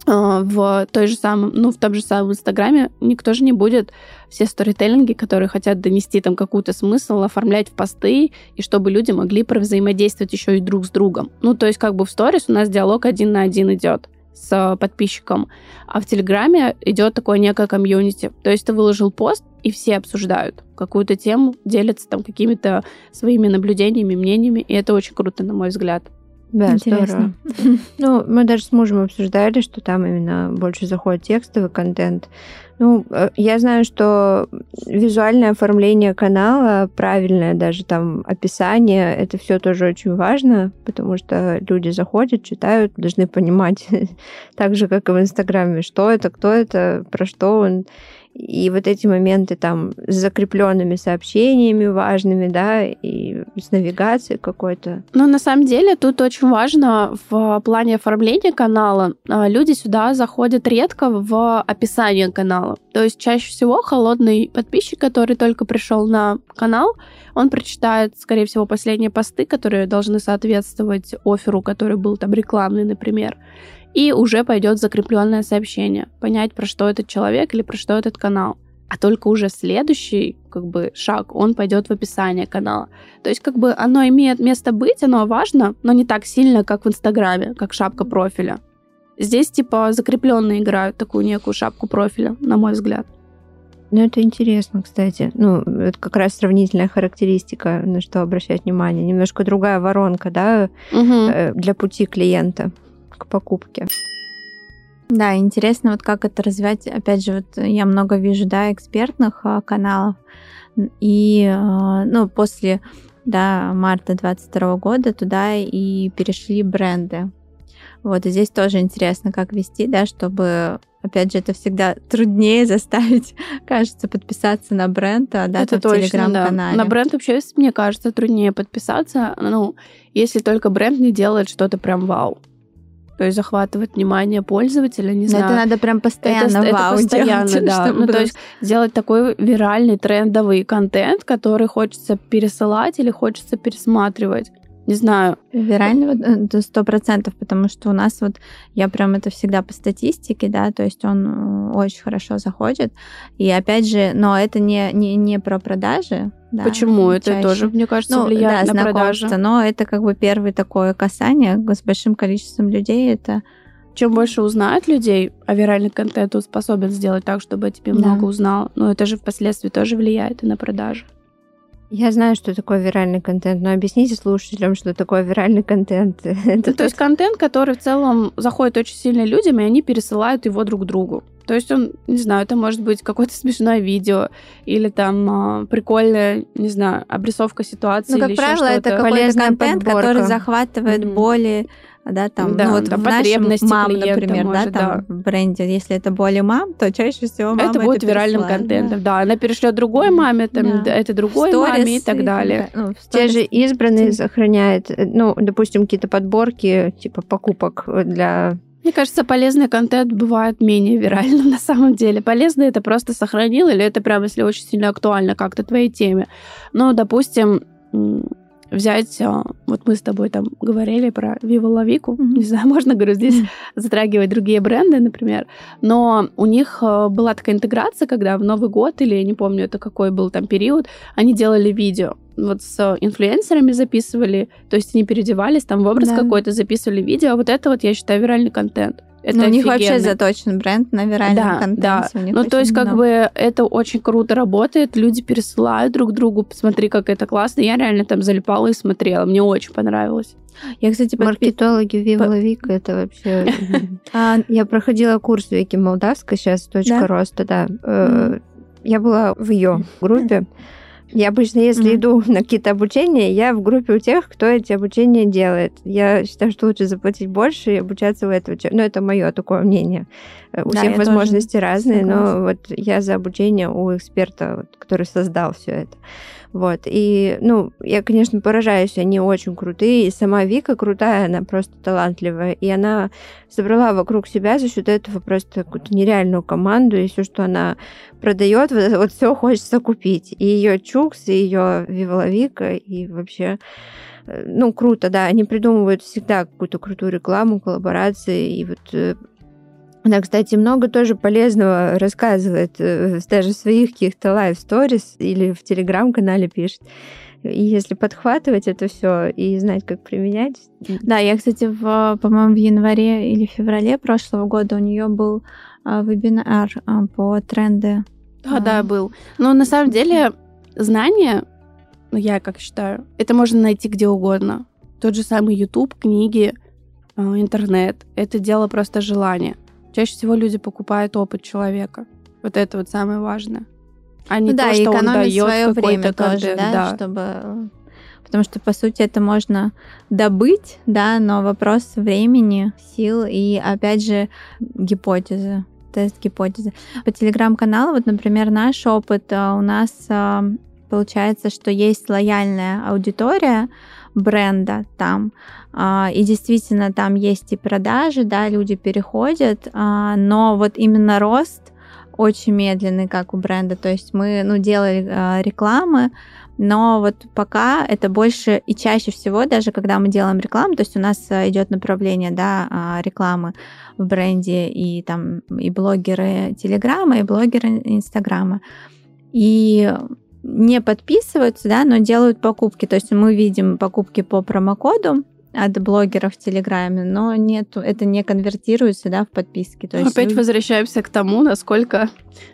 в той же самом, ну, в том же самом Инстаграме никто же не будет все сторителлинги, которые хотят донести там какой-то смысл, оформлять в посты, и чтобы люди могли взаимодействовать еще и друг с другом. Ну, то есть как бы в сторис у нас диалог один на один идет с подписчиком, а в Телеграме идет такое некое комьюнити. То есть ты выложил пост, и все обсуждают какую-то тему, делятся там какими-то своими наблюдениями, мнениями, и это очень круто, на мой взгляд. Да, Интересно. здорово. Ну, мы даже с мужем обсуждали, что там именно больше заходит текстовый контент. Ну, э, я знаю, что визуальное оформление канала, правильное даже там описание, это все тоже очень важно, потому что люди заходят, читают, должны понимать так же, как и в Инстаграме, что это, кто это, про что он. И вот эти моменты там с закрепленными сообщениями важными, да, и с навигацией какой-то. Ну, на самом деле, тут очень важно в плане оформления канала. а, Люди сюда заходят редко в описание канала. То есть чаще всего холодный подписчик, который только пришел на канал, он прочитает, скорее всего, последние посты, которые должны соответствовать оферу, который был там рекламный, например и уже пойдет закрепленное сообщение, понять, про что этот человек или про что этот канал. А только уже следующий как бы шаг, он пойдет в описание канала. То есть как бы оно имеет место быть, оно важно, но не так сильно, как в Инстаграме, как шапка профиля. Здесь типа закрепленные играют такую некую шапку профиля, на мой взгляд. Ну, это интересно, кстати. Ну, это как раз сравнительная характеристика, на что обращать внимание. Немножко другая воронка, да, Угу. для пути клиента к покупке. Да, интересно, вот как это развивать. Опять же, вот я много вижу, да, экспертных а, каналов. И, а, ну, после, да, марта 22 года туда и перешли бренды. Вот, и здесь тоже интересно, как вести, да, чтобы, опять же, это всегда труднее заставить, кажется, подписаться на бренд, а, да, Это в точно, да. телеграм-канале. На бренд вообще, мне кажется, труднее подписаться, ну, если только бренд не делает что-то прям вау. То есть захватывает внимание пользователя, не Но знаю. это надо прям постоянно это, это вау постоянно, делать, да. чтобы Ну, то потом- есть сделать такой виральный, трендовый контент, который хочется пересылать или хочется пересматривать. Не знаю. Виральный вот, э, сто процентов, потому что у нас вот я прям это всегда по статистике, да, то есть он э, очень хорошо заходит. И опять же, но это не, не, не про продажи. да, Почему? Это чаще. тоже, мне кажется, ну, влияет да, на продажи. но это как бы первое такое касание с большим количеством людей. Это Чем больше узнают людей, а виральный контент он способен сделать так, чтобы о тебе Да. много узнал. Но это же впоследствии тоже влияет и на продажи. Я знаю, что такое виральный контент, но объясните слушателям, что такое виральный контент. Это Ну, то есть контент, который в целом заходит очень сильно людям, и они пересылают его друг другу. То есть он, не знаю, это может быть какое-то смешное видео или там а, прикольная, не знаю, обрисовка ситуации ну, или как еще правило, это что-то. какой-то контент, подборка. который захватывает Мгм. боли, да, там, Да, ну вот да, в нашем потребности мам, клиента, например, может, да, там в бренде, если это боли мам, то чаще всего мама это будет виральным пересылает, контентом. Да. она перешлет другой маме, там, Да. это другой Сторис маме и так далее. ну, в Те же избранные сохраняют, э, ну, допустим, какие-то подборки, типа покупок для... Мне кажется, полезный контент бывает менее виральным на самом деле. Полезный это просто сохранил, или это прям, если очень сильно актуально как-то твоей теме. Ну, допустим, взять, а, вот мы с тобой там говорили про Viva Viku, Мгм. не знаю, можно, говорю, здесь затрагивать другие бренды, например, но у них а, была такая интеграция, когда в Новый год, или я не помню, это какой был там период, они делали видео, вот с инфлюенсерами записывали, то есть они переодевались там в образ Да. какой-то, записывали видео, а вот это вот я считаю виральный контент. Это Ну, у них вообще заточен бренд на виральном Да, контенте. да. Ну, то есть, как много. бы, это очень круто работает, люди пересылают друг другу, посмотри, как это классно. Я реально там залипала и смотрела, мне очень понравилось. Я, кстати, подпи- Маркетологи Viva La Vika, это вообще... А, Я проходила курс Вики Молдавской, сейчас точка роста, да. Э, Я была в ее группе. Я обычно, если Мгм. иду на какие-то обучения, я в группе у тех, кто эти обучения делает. Я считаю, что лучше заплатить больше и обучаться у этого человека. Ну, это мое такое мнение. Э, У Да, всех тоже возможности разные, согласна. но вот я за обучение у эксперта, вот, который создал все это. Вот. И, ну, я, конечно, поражаюсь, они очень крутые. И сама Вика крутая, она просто талантливая. И она собрала вокруг себя за счет этого просто какую-то нереальную команду. И все, что она продает, вот, вот все хочется купить. И ее Чукс, и ее Виваловика, и вообще э, ну, круто, да, они придумывают всегда какую-то крутую рекламу, коллаборации, и вот э, она, кстати, много тоже полезного рассказывает, э, даже в своих каких-то live-сторис или в телеграм-канале пишет. И если подхватывать это все и знать, как применять, Да, я, кстати, в, по-моему, в январе или феврале прошлого года у нее был вебинар по тренды. Да, А. да, был. Но на самом деле знания, ну, я как считаю, это можно найти где угодно. Тот же самый YouTube, книги, э, интернет. Это дело просто желания. Чаще всего люди покупают опыт человека. Вот это вот самое важное. А не ну да, то, и что он дает свое время тоже, контент. да, да. чтобы... Потому что, по сути, это можно добыть, да, но вопрос времени, сил и, опять же, гипотезы. Тест гипотезы. По телеграм-каналу, вот, например, наш опыт, а, у нас а, получается, что есть лояльная аудитория бренда там, и действительно там есть и продажи, да, люди переходят, но вот именно рост очень медленный, как у бренда, то есть мы, ну, делали рекламы, но вот пока это больше и чаще всего, даже когда мы делаем рекламу, то есть у нас э, идет направление да, а, рекламы в бренде и там и блогеры Телеграма, и блогеры Инстаграма. И не подписываются, да, но делают покупки. То есть мы видим покупки по промокоду, от блогеров в Телеграме, но нет, это не конвертируется, да, в подписки. То есть Опять люди... возвращаемся к тому, насколько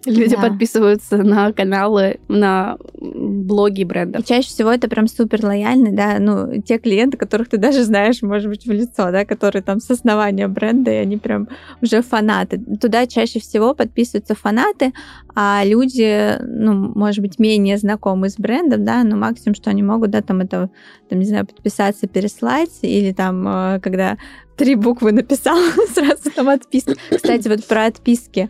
люди да. подписываются на каналы, на блоги бренда. И чаще всего это прям супер лояльны, да, ну, те клиенты, которых ты даже знаешь, может быть, в лицо, да, которые там с основания бренда, и они прям уже фанаты. Туда чаще всего подписываются фанаты, а люди, ну, может быть, менее знакомы с брендом, да, но максимум, что они могут, да, там это, там, не знаю, подписаться, переслать, или там, э, когда три буквы написал, сразу там отписки. Кстати, вот про отписки.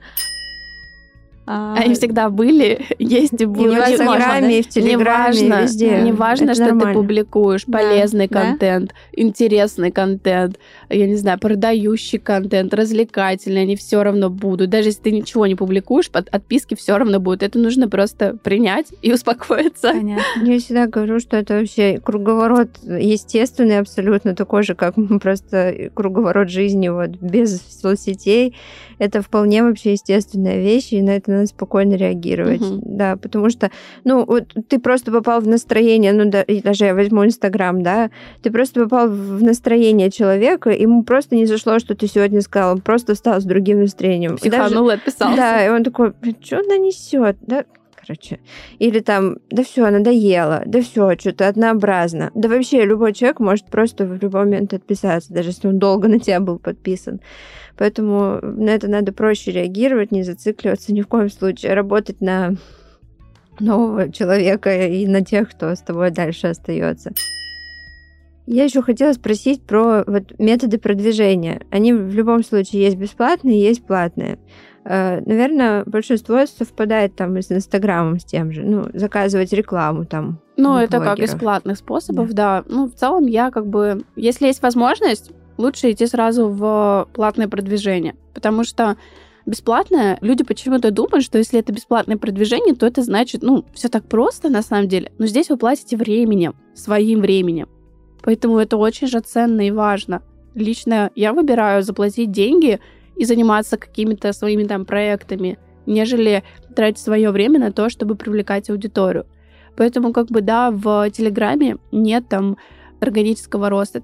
А, Они всегда были, есть и будут. И в Инстаграме, и в Телеграме, неважно, везде. Неважно, что нормально. ты публикуешь полезный да, контент, да? интересный контент, я не знаю, продающий контент, развлекательный, они все равно будут. Даже если ты ничего не публикуешь, под отписки все равно будут. Это нужно просто принять и успокоиться. Понятно. Я всегда говорю, что это вообще круговорот естественный абсолютно, такой же, как просто круговорот жизни вот без соцсетей. Это вполне вообще естественная вещь, и на это надо спокойно реагировать. Угу. Да, потому что, ну, вот ты просто попал в настроение, ну, да, даже я возьму Инстаграм, да, ты просто попал в настроение человека, ему просто не зашло, что ты сегодня сказал, он просто стал с другим настроением. Психанул и отписался. Да, и он такой, что она несет? Да, короче. Или там, да все, надоело, да все, что-то однообразно. Да вообще любой человек может просто в любой момент отписаться, даже если он долго на тебя был подписан. Поэтому на это надо проще реагировать, не зацикливаться ни в коем случае, работать на нового человека и на тех, кто с тобой дальше остается. Я еще хотела спросить про вот методы продвижения. Они в любом случае есть бесплатные, есть платные. Э, наверное, большинство совпадает там с Инстаграмом с тем же. Ну, заказывать рекламу там. Ну, это блогеров. как из платных способов, да. да. Ну, в целом я как бы... Если есть возможность, лучше идти сразу в платное продвижение. Потому что бесплатное, люди почему-то думают, что если это бесплатное продвижение, то это значит, ну, все так просто на самом деле. Но здесь вы платите временем, своим временем. Поэтому это очень же ценно и важно. Лично я выбираю заплатить деньги и заниматься какими-то своими там проектами, нежели тратить свое время на то, чтобы привлекать аудиторию. Поэтому, как бы, да, в Телеграме нет там органического роста.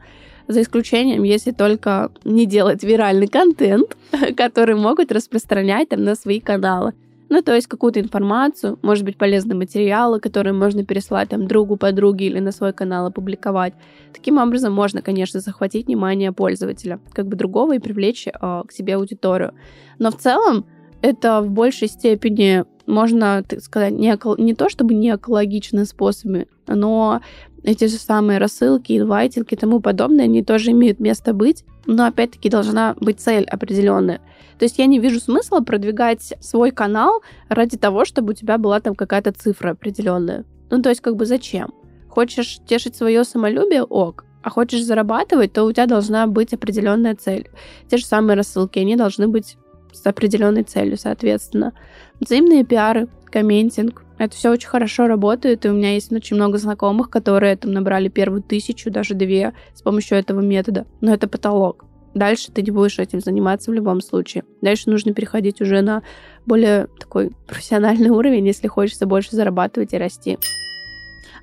За исключением, если только не делать виральный контент, который могут распространять там на свои каналы. Ну, то есть какую-то информацию, может быть, полезные материалы, которые можно переслать там другу, подруге или на свой канал опубликовать. Таким образом можно, конечно, захватить внимание пользователя, как бы другого, и привлечь э, к себе аудиторию. Но в целом это в большей степени можно, так сказать, не, не то чтобы не экологичные способы, но эти же самые рассылки, инвайтинги и тому подобное, они тоже имеют место быть, но опять-таки должна быть цель определенная. То есть я не вижу смысла продвигать свой канал ради того, чтобы у тебя была там какая-то цифра определенная. Ну, то есть как бы зачем? Хочешь тешить свое самолюбие? Ок. А хочешь зарабатывать, то у тебя должна быть определенная цель. Те же самые рассылки, они должны быть с определенной целью, соответственно. Взаимные пиары, комментинг. Это все очень хорошо работает, и у меня есть очень много знакомых, которые там набрали первую тысячу, даже две с помощью этого метода. Но это потолок. Дальше ты не будешь этим заниматься в любом случае. Дальше нужно переходить уже на более такой профессиональный уровень, если хочется больше зарабатывать и расти.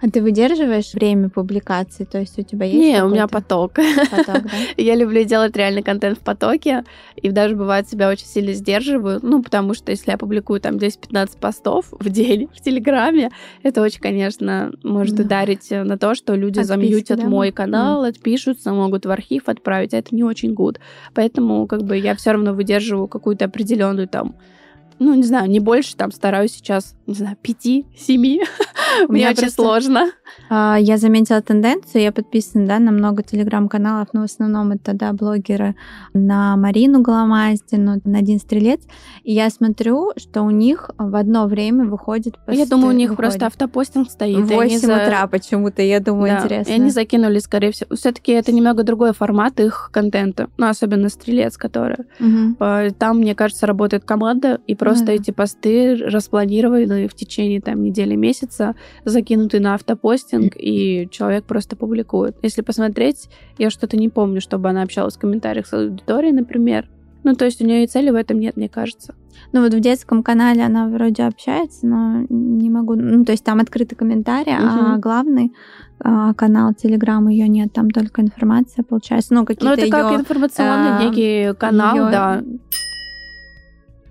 А ты выдерживаешь время публикации? То есть у тебя есть Не, у меня поток. поток да? Я люблю делать реальный контент в потоке, и даже бывает себя очень сильно сдерживаю, ну, потому что если я публикую там 10-15 постов в день в Телеграме, это очень, конечно, может да. ударить на то, что люди Отписки, замьютят да? мой канал, mm. отпишутся, могут в архив отправить, а это не очень гуд. Поэтому как бы я все равно выдерживаю какую-то определенную там ну, не знаю, не больше, там, стараюсь сейчас, не знаю, пяти, семи. Мне очень сложно. А, я заметила тенденцию, я подписана, да, на много телеграм-каналов, но в основном это, да, блогеры на Марину Голомаздину, на Один Стрелец, и я смотрю, что у них в одно время выходит Я думаю, у них просто автопостинг стоит. В 8 утра почему-то, я думаю, интересно. И они закинули, скорее всего. все таки это немного другой формат их контента, ну, особенно Стрелец, который. Там, мне кажется, работает команда, и просто ну эти посты распланированы в течение там недели, месяца, закинуты на автопостинг, и человек просто публикует. Если посмотреть, я что-то не помню, чтобы она общалась в комментариях с аудиторией, например. Ну, то есть у нее и цели в этом нет, мне кажется. Ну, вот в детском канале она вроде общается, но не могу... Ну, то есть там открытый комментарий, угу. а главный а, канал Телеграм ее нет, там только информация получается. Ну, какие-то Ну, это как информационный а, некий канал, её... да.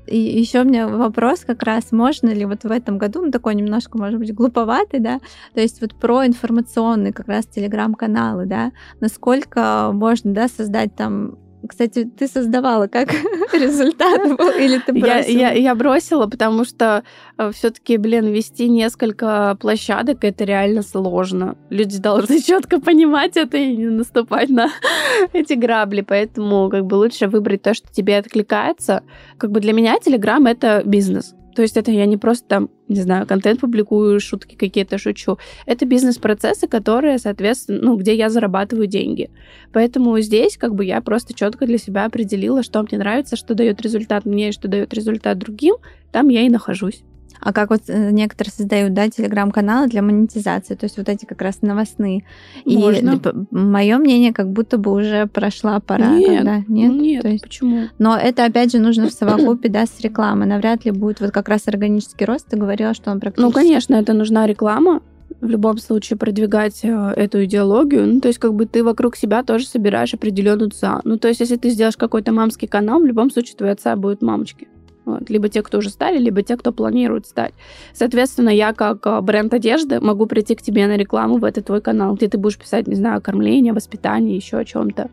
И еще у меня вопрос как раз, можно ли вот в этом году, ну такой немножко, может быть, глуповатый, да, то есть вот про информационные как раз телеграм-каналы, да, насколько можно, да, создать там кстати, ты создавала, как результат был, или ты бросила? Я, я, я бросила, потому что э, все-таки, блин, вести несколько площадок это реально сложно. Люди должны четко понимать это и не наступать на эти грабли. Поэтому как бы лучше выбрать то, что тебе откликается. Как бы для меня Телеграм это бизнес. То есть это я не просто там, не знаю, контент публикую, шутки какие-то шучу. Это бизнес-процессы, которые, соответственно, ну, где я зарабатываю деньги. Поэтому здесь как бы я просто четко для себя определила, что мне нравится, что дает результат мне и что дает результат другим, там я и нахожусь. А как вот э, некоторые создают, да, телеграм-каналы для монетизации, то есть вот эти как раз новостные. Можно. И мое мнение, как будто бы уже прошла пора. Нет, когда... нет, нет, то есть... почему? Но это, опять же, нужно в совокупе, да, с рекламой. Навряд ли будет вот как раз органический рост. Ты говорила, что он практически... Ну, конечно, это нужна реклама, в любом случае продвигать э, эту идеологию. Ну, то есть, как бы ты вокруг себя тоже собираешь определенную ца. Ну, то есть, если ты сделаешь какой-то мамский канал, в любом случае твои отца будут мамочки. Вот. Либо те, кто уже стали, либо те, кто планирует стать. Соответственно, я как э, бренд одежды могу прийти к тебе на рекламу в этот твой канал, где ты будешь писать, не знаю, кормление, воспитание, еще о чем-то.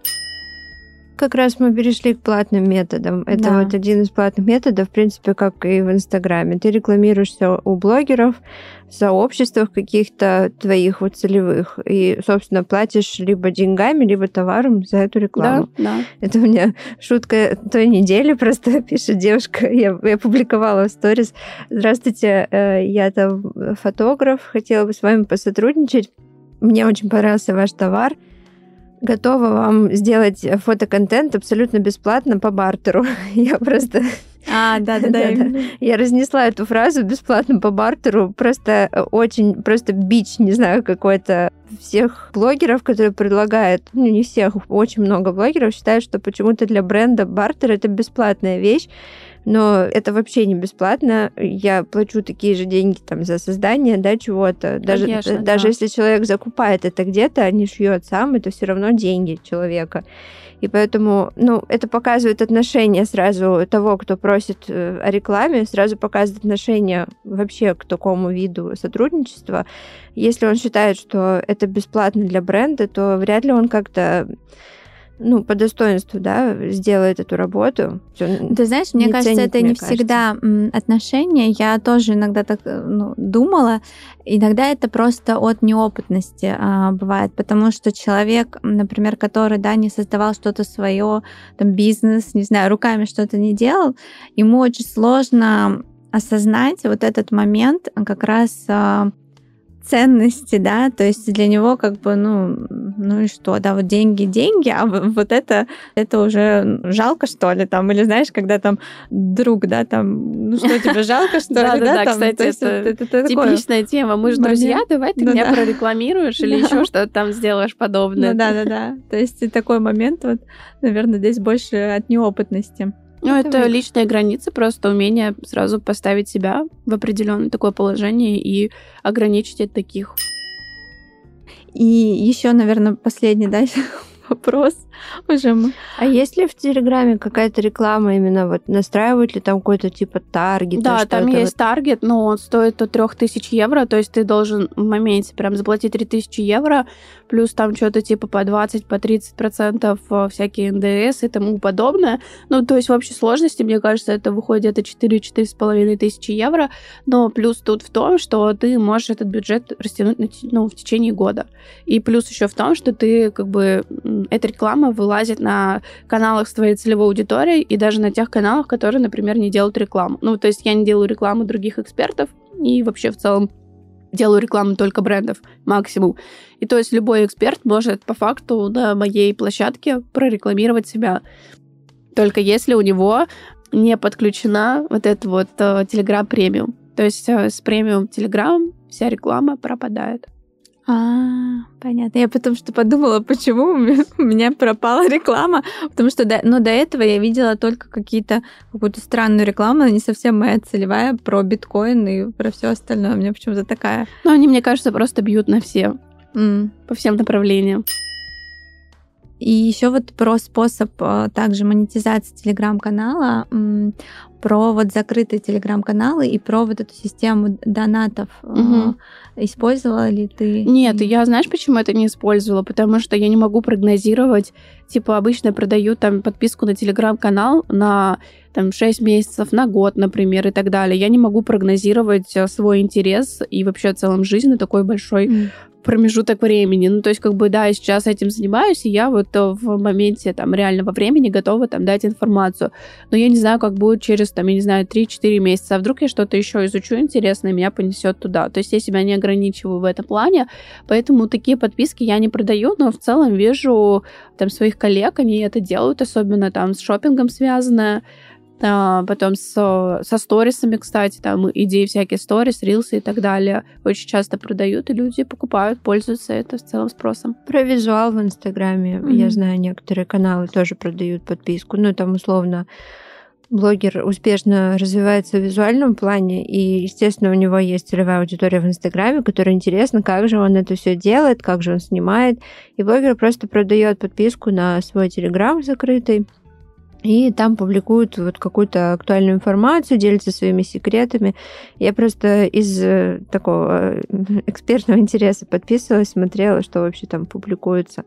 Как раз мы перешли к платным методам. Это да. вот один из платных методов, в принципе, как и в Инстаграме. Ты рекламируешься у блогеров, в сообществах каких-то твоих вот целевых. И, собственно, платишь либо деньгами, либо товаром за эту рекламу. Да, да. Это у меня шутка той недели просто пишет девушка. Я, я публиковала в сторис. Здравствуйте, э, я там фотограф, хотела бы с вами посотрудничать. Мне очень понравился ваш товар готова вам сделать фотоконтент абсолютно бесплатно по бартеру. Я просто... А, да, да, да. Я разнесла эту фразу бесплатно по бартеру. Просто очень, просто бич, не знаю, какой-то всех блогеров, которые предлагают, ну не всех, очень много блогеров считают, что почему-то для бренда бартер это бесплатная вещь но это вообще не бесплатно. Я плачу такие же деньги там за создание, да, чего-то. Даже, Конечно, даже да. если человек закупает это где-то, а не шьет сам, это все равно деньги человека. И поэтому, ну, это показывает отношение сразу того, кто просит э, о рекламе, сразу показывает отношение вообще к такому виду сотрудничества. Если он считает, что это бесплатно для бренда, то вряд ли он как-то ну, по достоинству, да, сделает эту работу. Ты знаешь, мне кажется, ценит, это не кажется. всегда отношения. Я тоже иногда так э, ну, думала. Иногда это просто от неопытности а, бывает, потому что человек, например, который, да, не создавал что-то свое, там, бизнес, не знаю, руками что-то не делал, ему очень сложно осознать вот этот момент как раз а, ценности, да, то есть для него как бы, ну, ну и что, да, вот деньги, деньги, а вот это, это уже жалко, что ли, там, или знаешь, когда там друг, да, там, ну что, тебе жалко, что ли, да, да, кстати, это типичная тема, мы же друзья, давай ты меня прорекламируешь или еще что-то там сделаешь подобное. Ну да, да, да, то есть такой момент вот, наверное, здесь больше от неопытности. Ну, это, это личная граница, просто умение сразу поставить себя в определенное такое положение и ограничить от таких. И еще, наверное, последний, да, вопрос уже мы. А есть ли в Телеграме какая-то реклама именно вот настраивают ли там какой-то типа таргет? Да, там есть вот... таргет, но он стоит от 3000 евро, то есть ты должен в моменте прям заплатить 3000 евро, плюс там что-то типа по 20, по 30 процентов э, всякие НДС и тому подобное. Ну, то есть в общей сложности, мне кажется, это выходит где-то 4-4,5 тысячи евро, но плюс тут в том, что ты можешь этот бюджет растянуть ну, в течение года. И плюс еще в том, что ты как бы эта реклама вылазит на каналах с твоей целевой аудиторией и даже на тех каналах, которые, например, не делают рекламу. Ну, то есть я не делаю рекламу других экспертов и вообще в целом делаю рекламу только брендов максимум. И то есть любой эксперт может по факту на моей площадке прорекламировать себя. Только если у него не подключена вот эта вот э, Telegram премиум. То есть э, с премиум Telegram вся реклама пропадает. А, понятно. Я потом что подумала, почему у меня пропала реклама, потому что до, ну, до этого я видела только какие-то какую-то странную рекламу, не совсем моя целевая про биткоин и про все остальное. У меня почему-то такая. Ну, они, мне кажется, просто бьют на все mm. по всем направлениям. И еще вот про способ э, также монетизации телеграм-канала, про вот закрытые телеграм-каналы и про вот эту систему донатов. Угу. Использовала ли ты? Нет, я знаешь, почему это не использовала? Потому что я не могу прогнозировать. Типа обычно продаю там подписку на телеграм-канал на там 6 месяцев, на год, например, и так далее. Я не могу прогнозировать э, свой интерес и вообще в целом жизнь на такой большой mm промежуток времени. Ну, то есть, как бы, да, я сейчас этим занимаюсь, и я вот э, в моменте там реального времени готова там дать информацию. Но я не знаю, как будет через, там, я не знаю, 3-4 месяца. А вдруг я что-то еще изучу интересное, меня понесет туда. То есть я себя не ограничиваю в этом плане, поэтому такие подписки я не продаю, но в целом вижу там своих коллег, они это делают, особенно там с шопингом связанное. А, потом со, со сторисами, кстати, там идеи всякие сторис, рилсы и так далее очень часто продают, и люди покупают, пользуются это в целом спросом. Про визуал в Инстаграме, mm-hmm. я знаю, некоторые каналы тоже продают подписку, ну, там условно блогер успешно развивается в визуальном плане, и, естественно, у него есть целевая аудитория в Инстаграме, которая интересна, как же он это все делает, как же он снимает. И блогер просто продает подписку на свой Телеграм закрытый, и там публикуют вот какую-то актуальную информацию, делятся своими секретами. Я просто из э, такого э, экспертного интереса подписывалась, смотрела, что вообще там публикуется.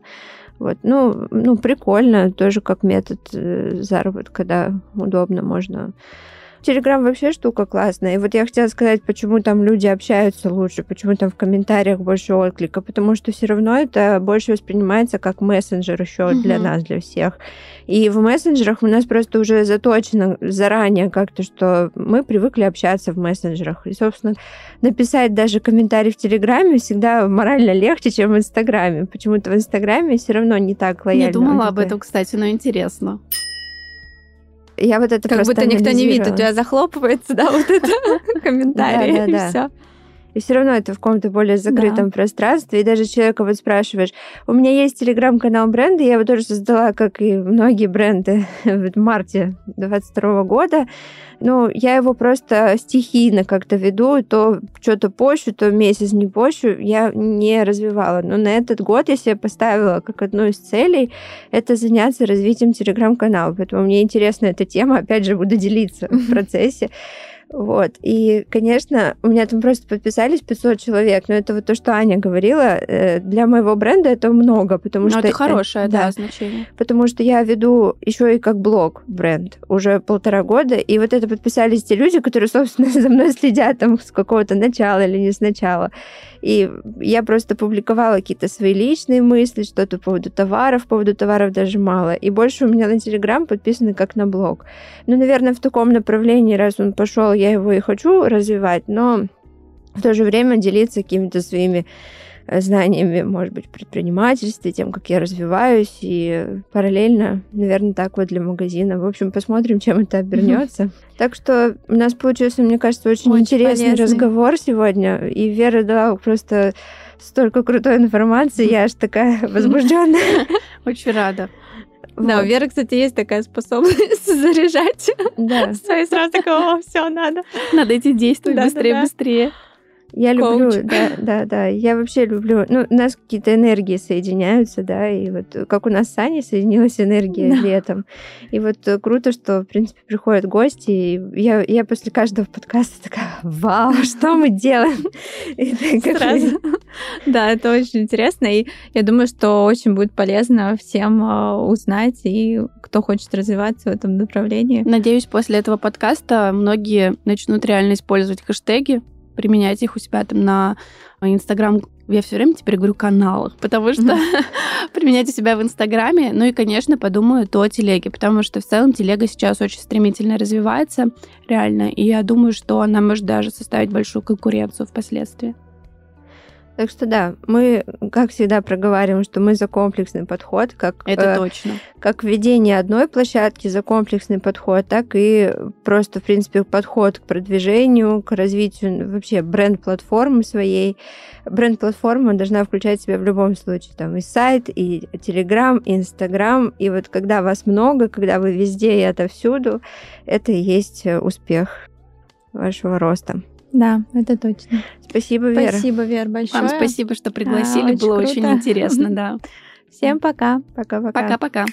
Вот. Ну, ну, прикольно, тоже как метод э, заработка, да, удобно, можно Телеграм вообще штука классная. И вот я хотела сказать, почему там люди общаются лучше, почему там в комментариях больше отклика, потому что все равно это больше воспринимается как мессенджер еще угу. для нас, для всех. И в мессенджерах у нас просто уже заточено заранее как-то, что мы привыкли общаться в мессенджерах. И, собственно, написать даже комментарий в Телеграме всегда морально легче, чем в Инстаграме. Почему-то в Инстаграме все равно не так лояльно. Не думала об этом, кстати, но интересно. Я вот это как будто никто не видит, у тебя захлопывается, да, вот это комментарий, и все. И все равно это в каком-то более закрытом да. пространстве. И даже человека вот спрашиваешь, у меня есть телеграм-канал бренда, я его тоже создала, как и многие бренды, в марте 22 года. Ну, я его просто стихийно как-то веду, то что-то пощу, то месяц не пощу, я не развивала. Но на этот год я себе поставила как одну из целей это заняться развитием телеграм-канала. Поэтому мне интересна эта тема, опять же, буду делиться в процессе. Вот. И, конечно, у меня там просто подписались 500 человек, но это вот то, что Аня говорила, э, для моего бренда это много, потому но что... это хорошее, да, да, значение. Потому что я веду еще и как блог бренд уже полтора года, и вот это подписались те люди, которые, собственно, за мной следят там с какого-то начала или не с начала. И я просто публиковала какие-то свои личные мысли, что-то по поводу товаров, по поводу товаров даже мало. И больше у меня на Телеграм подписаны как на блог. Ну, наверное, в таком направлении, раз он пошел, я его и хочу развивать, но в то же время делиться какими-то своими э, знаниями, может быть, предпринимательстве, тем, как я развиваюсь, и параллельно, наверное, так вот для магазина. В общем, посмотрим, чем это обернется. Так что у нас получился, мне кажется, очень, очень интересный полезный. разговор сегодня, и Вера дала просто столько крутой информации, я аж такая возбужденная. Очень рада. Да, вот. у Веры, кстати, есть такая способность заряжать. Да. Свои сразу такого, все, надо. Надо идти действовать быстрее, быстрее. Я люблю, Коуч. да, да, да. Я вообще люблю. Ну, у нас какие-то энергии соединяются, да, и вот как у нас с Аней соединилась энергия Да. летом. И вот круто, что, в принципе, приходят гости, и я, я после каждого подкаста такая, вау, что мы делаем? И Сразу. Да, это очень интересно, и я думаю, что очень будет полезно всем а, узнать, и кто хочет развиваться в этом направлении. Надеюсь, после этого подкаста многие начнут реально использовать хэштеги, применять их у себя там на Инстаграм. Я все время теперь говорю каналах, потому что применять у себя в Инстаграме. Ну и, конечно, подумают о телеге, потому что в целом телега сейчас очень стремительно развивается, реально. И я думаю, что она может даже составить большую конкуренцию впоследствии. Так что да, мы, как всегда, проговариваем, что мы за комплексный подход, как Это э, точно. как введение одной площадки за комплексный подход, так и просто, в принципе, подход к продвижению, к развитию вообще бренд-платформы своей. Бренд-платформа должна включать в себя в любом случае там и сайт, и Телеграм, и Инстаграм. И вот когда вас много, когда вы везде и отовсюду, это и есть э, успех вашего роста. Да, это точно. Спасибо, Вера. Спасибо, Вер, большое. Вам спасибо, что пригласили. очень Было круто. очень интересно, да. Всем пока. Пока-пока. Пока-пока.